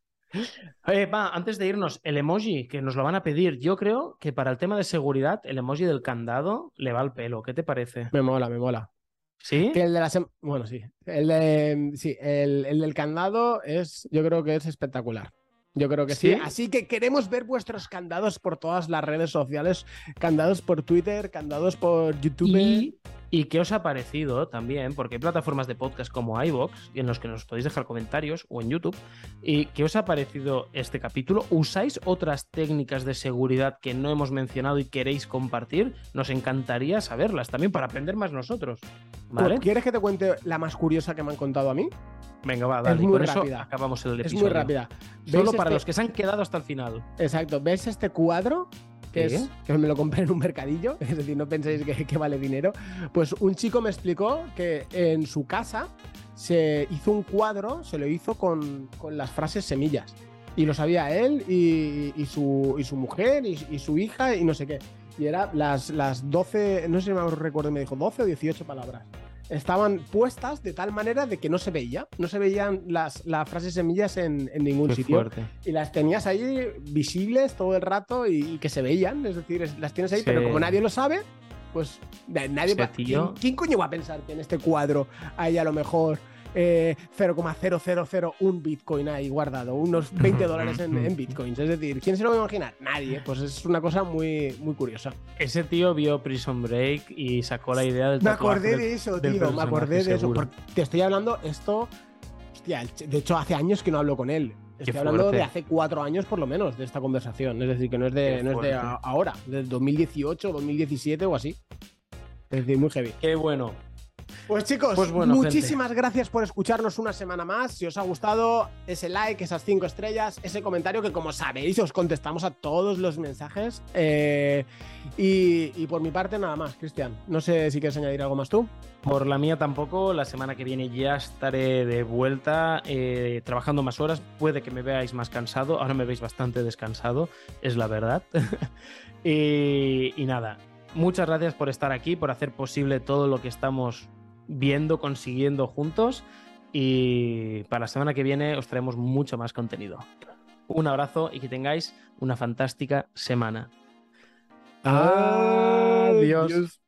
Speaker 1: Eh, va, antes de irnos, el emoji, que nos lo van a pedir. Yo creo que para el tema de seguridad, el emoji del candado le va al pelo. ¿Qué te parece?
Speaker 2: Me mola, me mola.
Speaker 1: ¿Sí?
Speaker 2: Que el de la bueno, sí. El, de... sí el, el, del candado es, yo creo que es espectacular. Yo creo que ¿Sí? Así que queremos ver vuestros candados por todas las redes sociales, candados por Twitter, candados por YouTube.
Speaker 1: Y, qué os ha parecido también, porque hay plataformas de podcast como iVoox en los que nos podéis dejar comentarios o en YouTube. ¿Y qué os ha parecido este capítulo? ¿Usáis otras técnicas de seguridad que no hemos mencionado y queréis compartir? Nos encantaría saberlas también para aprender más nosotros. ¿vale?
Speaker 2: ¿Quieres que te cuente la más curiosa que me han contado a mí?
Speaker 1: Venga, va, dale. Es muy rápida. acabamos el episodio.
Speaker 2: Es muy rápida.
Speaker 1: Solo para este los que se han quedado hasta el final.
Speaker 2: Exacto. ¿Ves este cuadro? Que, es, que me lo compré en un mercadillo, es decir, no penséis que, vale dinero. Pues un chico me explicó que en su casa se hizo un cuadro, se lo hizo con, las frases semillas. Y lo sabía él y, su, y su, mujer y, su hija y no sé qué. Y era las, las 12, no sé si me recuerdo, me dijo 12 o 18 palabras estaban puestas de tal manera de que no se veía, no se veían las, las frases semillas en, ningún sitio. Y las tenías ahí visibles todo el rato y, que se veían, es decir, las tienes ahí, pero como nadie lo sabe, pues nadie va, ¿quién, coño va a pensar que en este cuadro hay a lo mejor 0,0001 eh, Bitcoin ahí guardado, unos 20 dólares en, Bitcoins. Es decir, ¿quién se lo va a imaginar? Nadie. Pues es una cosa muy, muy curiosa.
Speaker 1: Ese tío vio Prison Break y sacó la idea del
Speaker 2: Me acordé de eso, tío. Me acordé de eso. te estoy hablando esto. Hostia, de hecho, hace años que no hablo con él. Estoy hablando de hace cuatro años por lo menos de esta conversación. Es decir, que no es de, no es de ahora, de 2018, 2017 o así. Es decir, muy heavy.
Speaker 1: Qué bueno.
Speaker 2: Pues chicos,
Speaker 1: Pues bueno,
Speaker 2: muchísimas gracias por escucharnos una semana más. Si os ha gustado, ese like, esas cinco estrellas, ese comentario que como sabéis os contestamos a todos los mensajes. Eh, y, y por mi parte nada más, Cristian. No sé si quieres añadir algo más tú.
Speaker 1: Por la mía tampoco, la semana que viene ya estaré de vuelta eh, trabajando más horas. Puede que me veáis más cansado, ahora me veis bastante descansado, es la verdad. y, y nada, muchas gracias por estar aquí, por hacer posible todo lo que estamos viendo, consiguiendo juntos. Y para la semana que viene os traemos mucho más contenido. Un abrazo y que tengáis una fantástica semana. Adiós.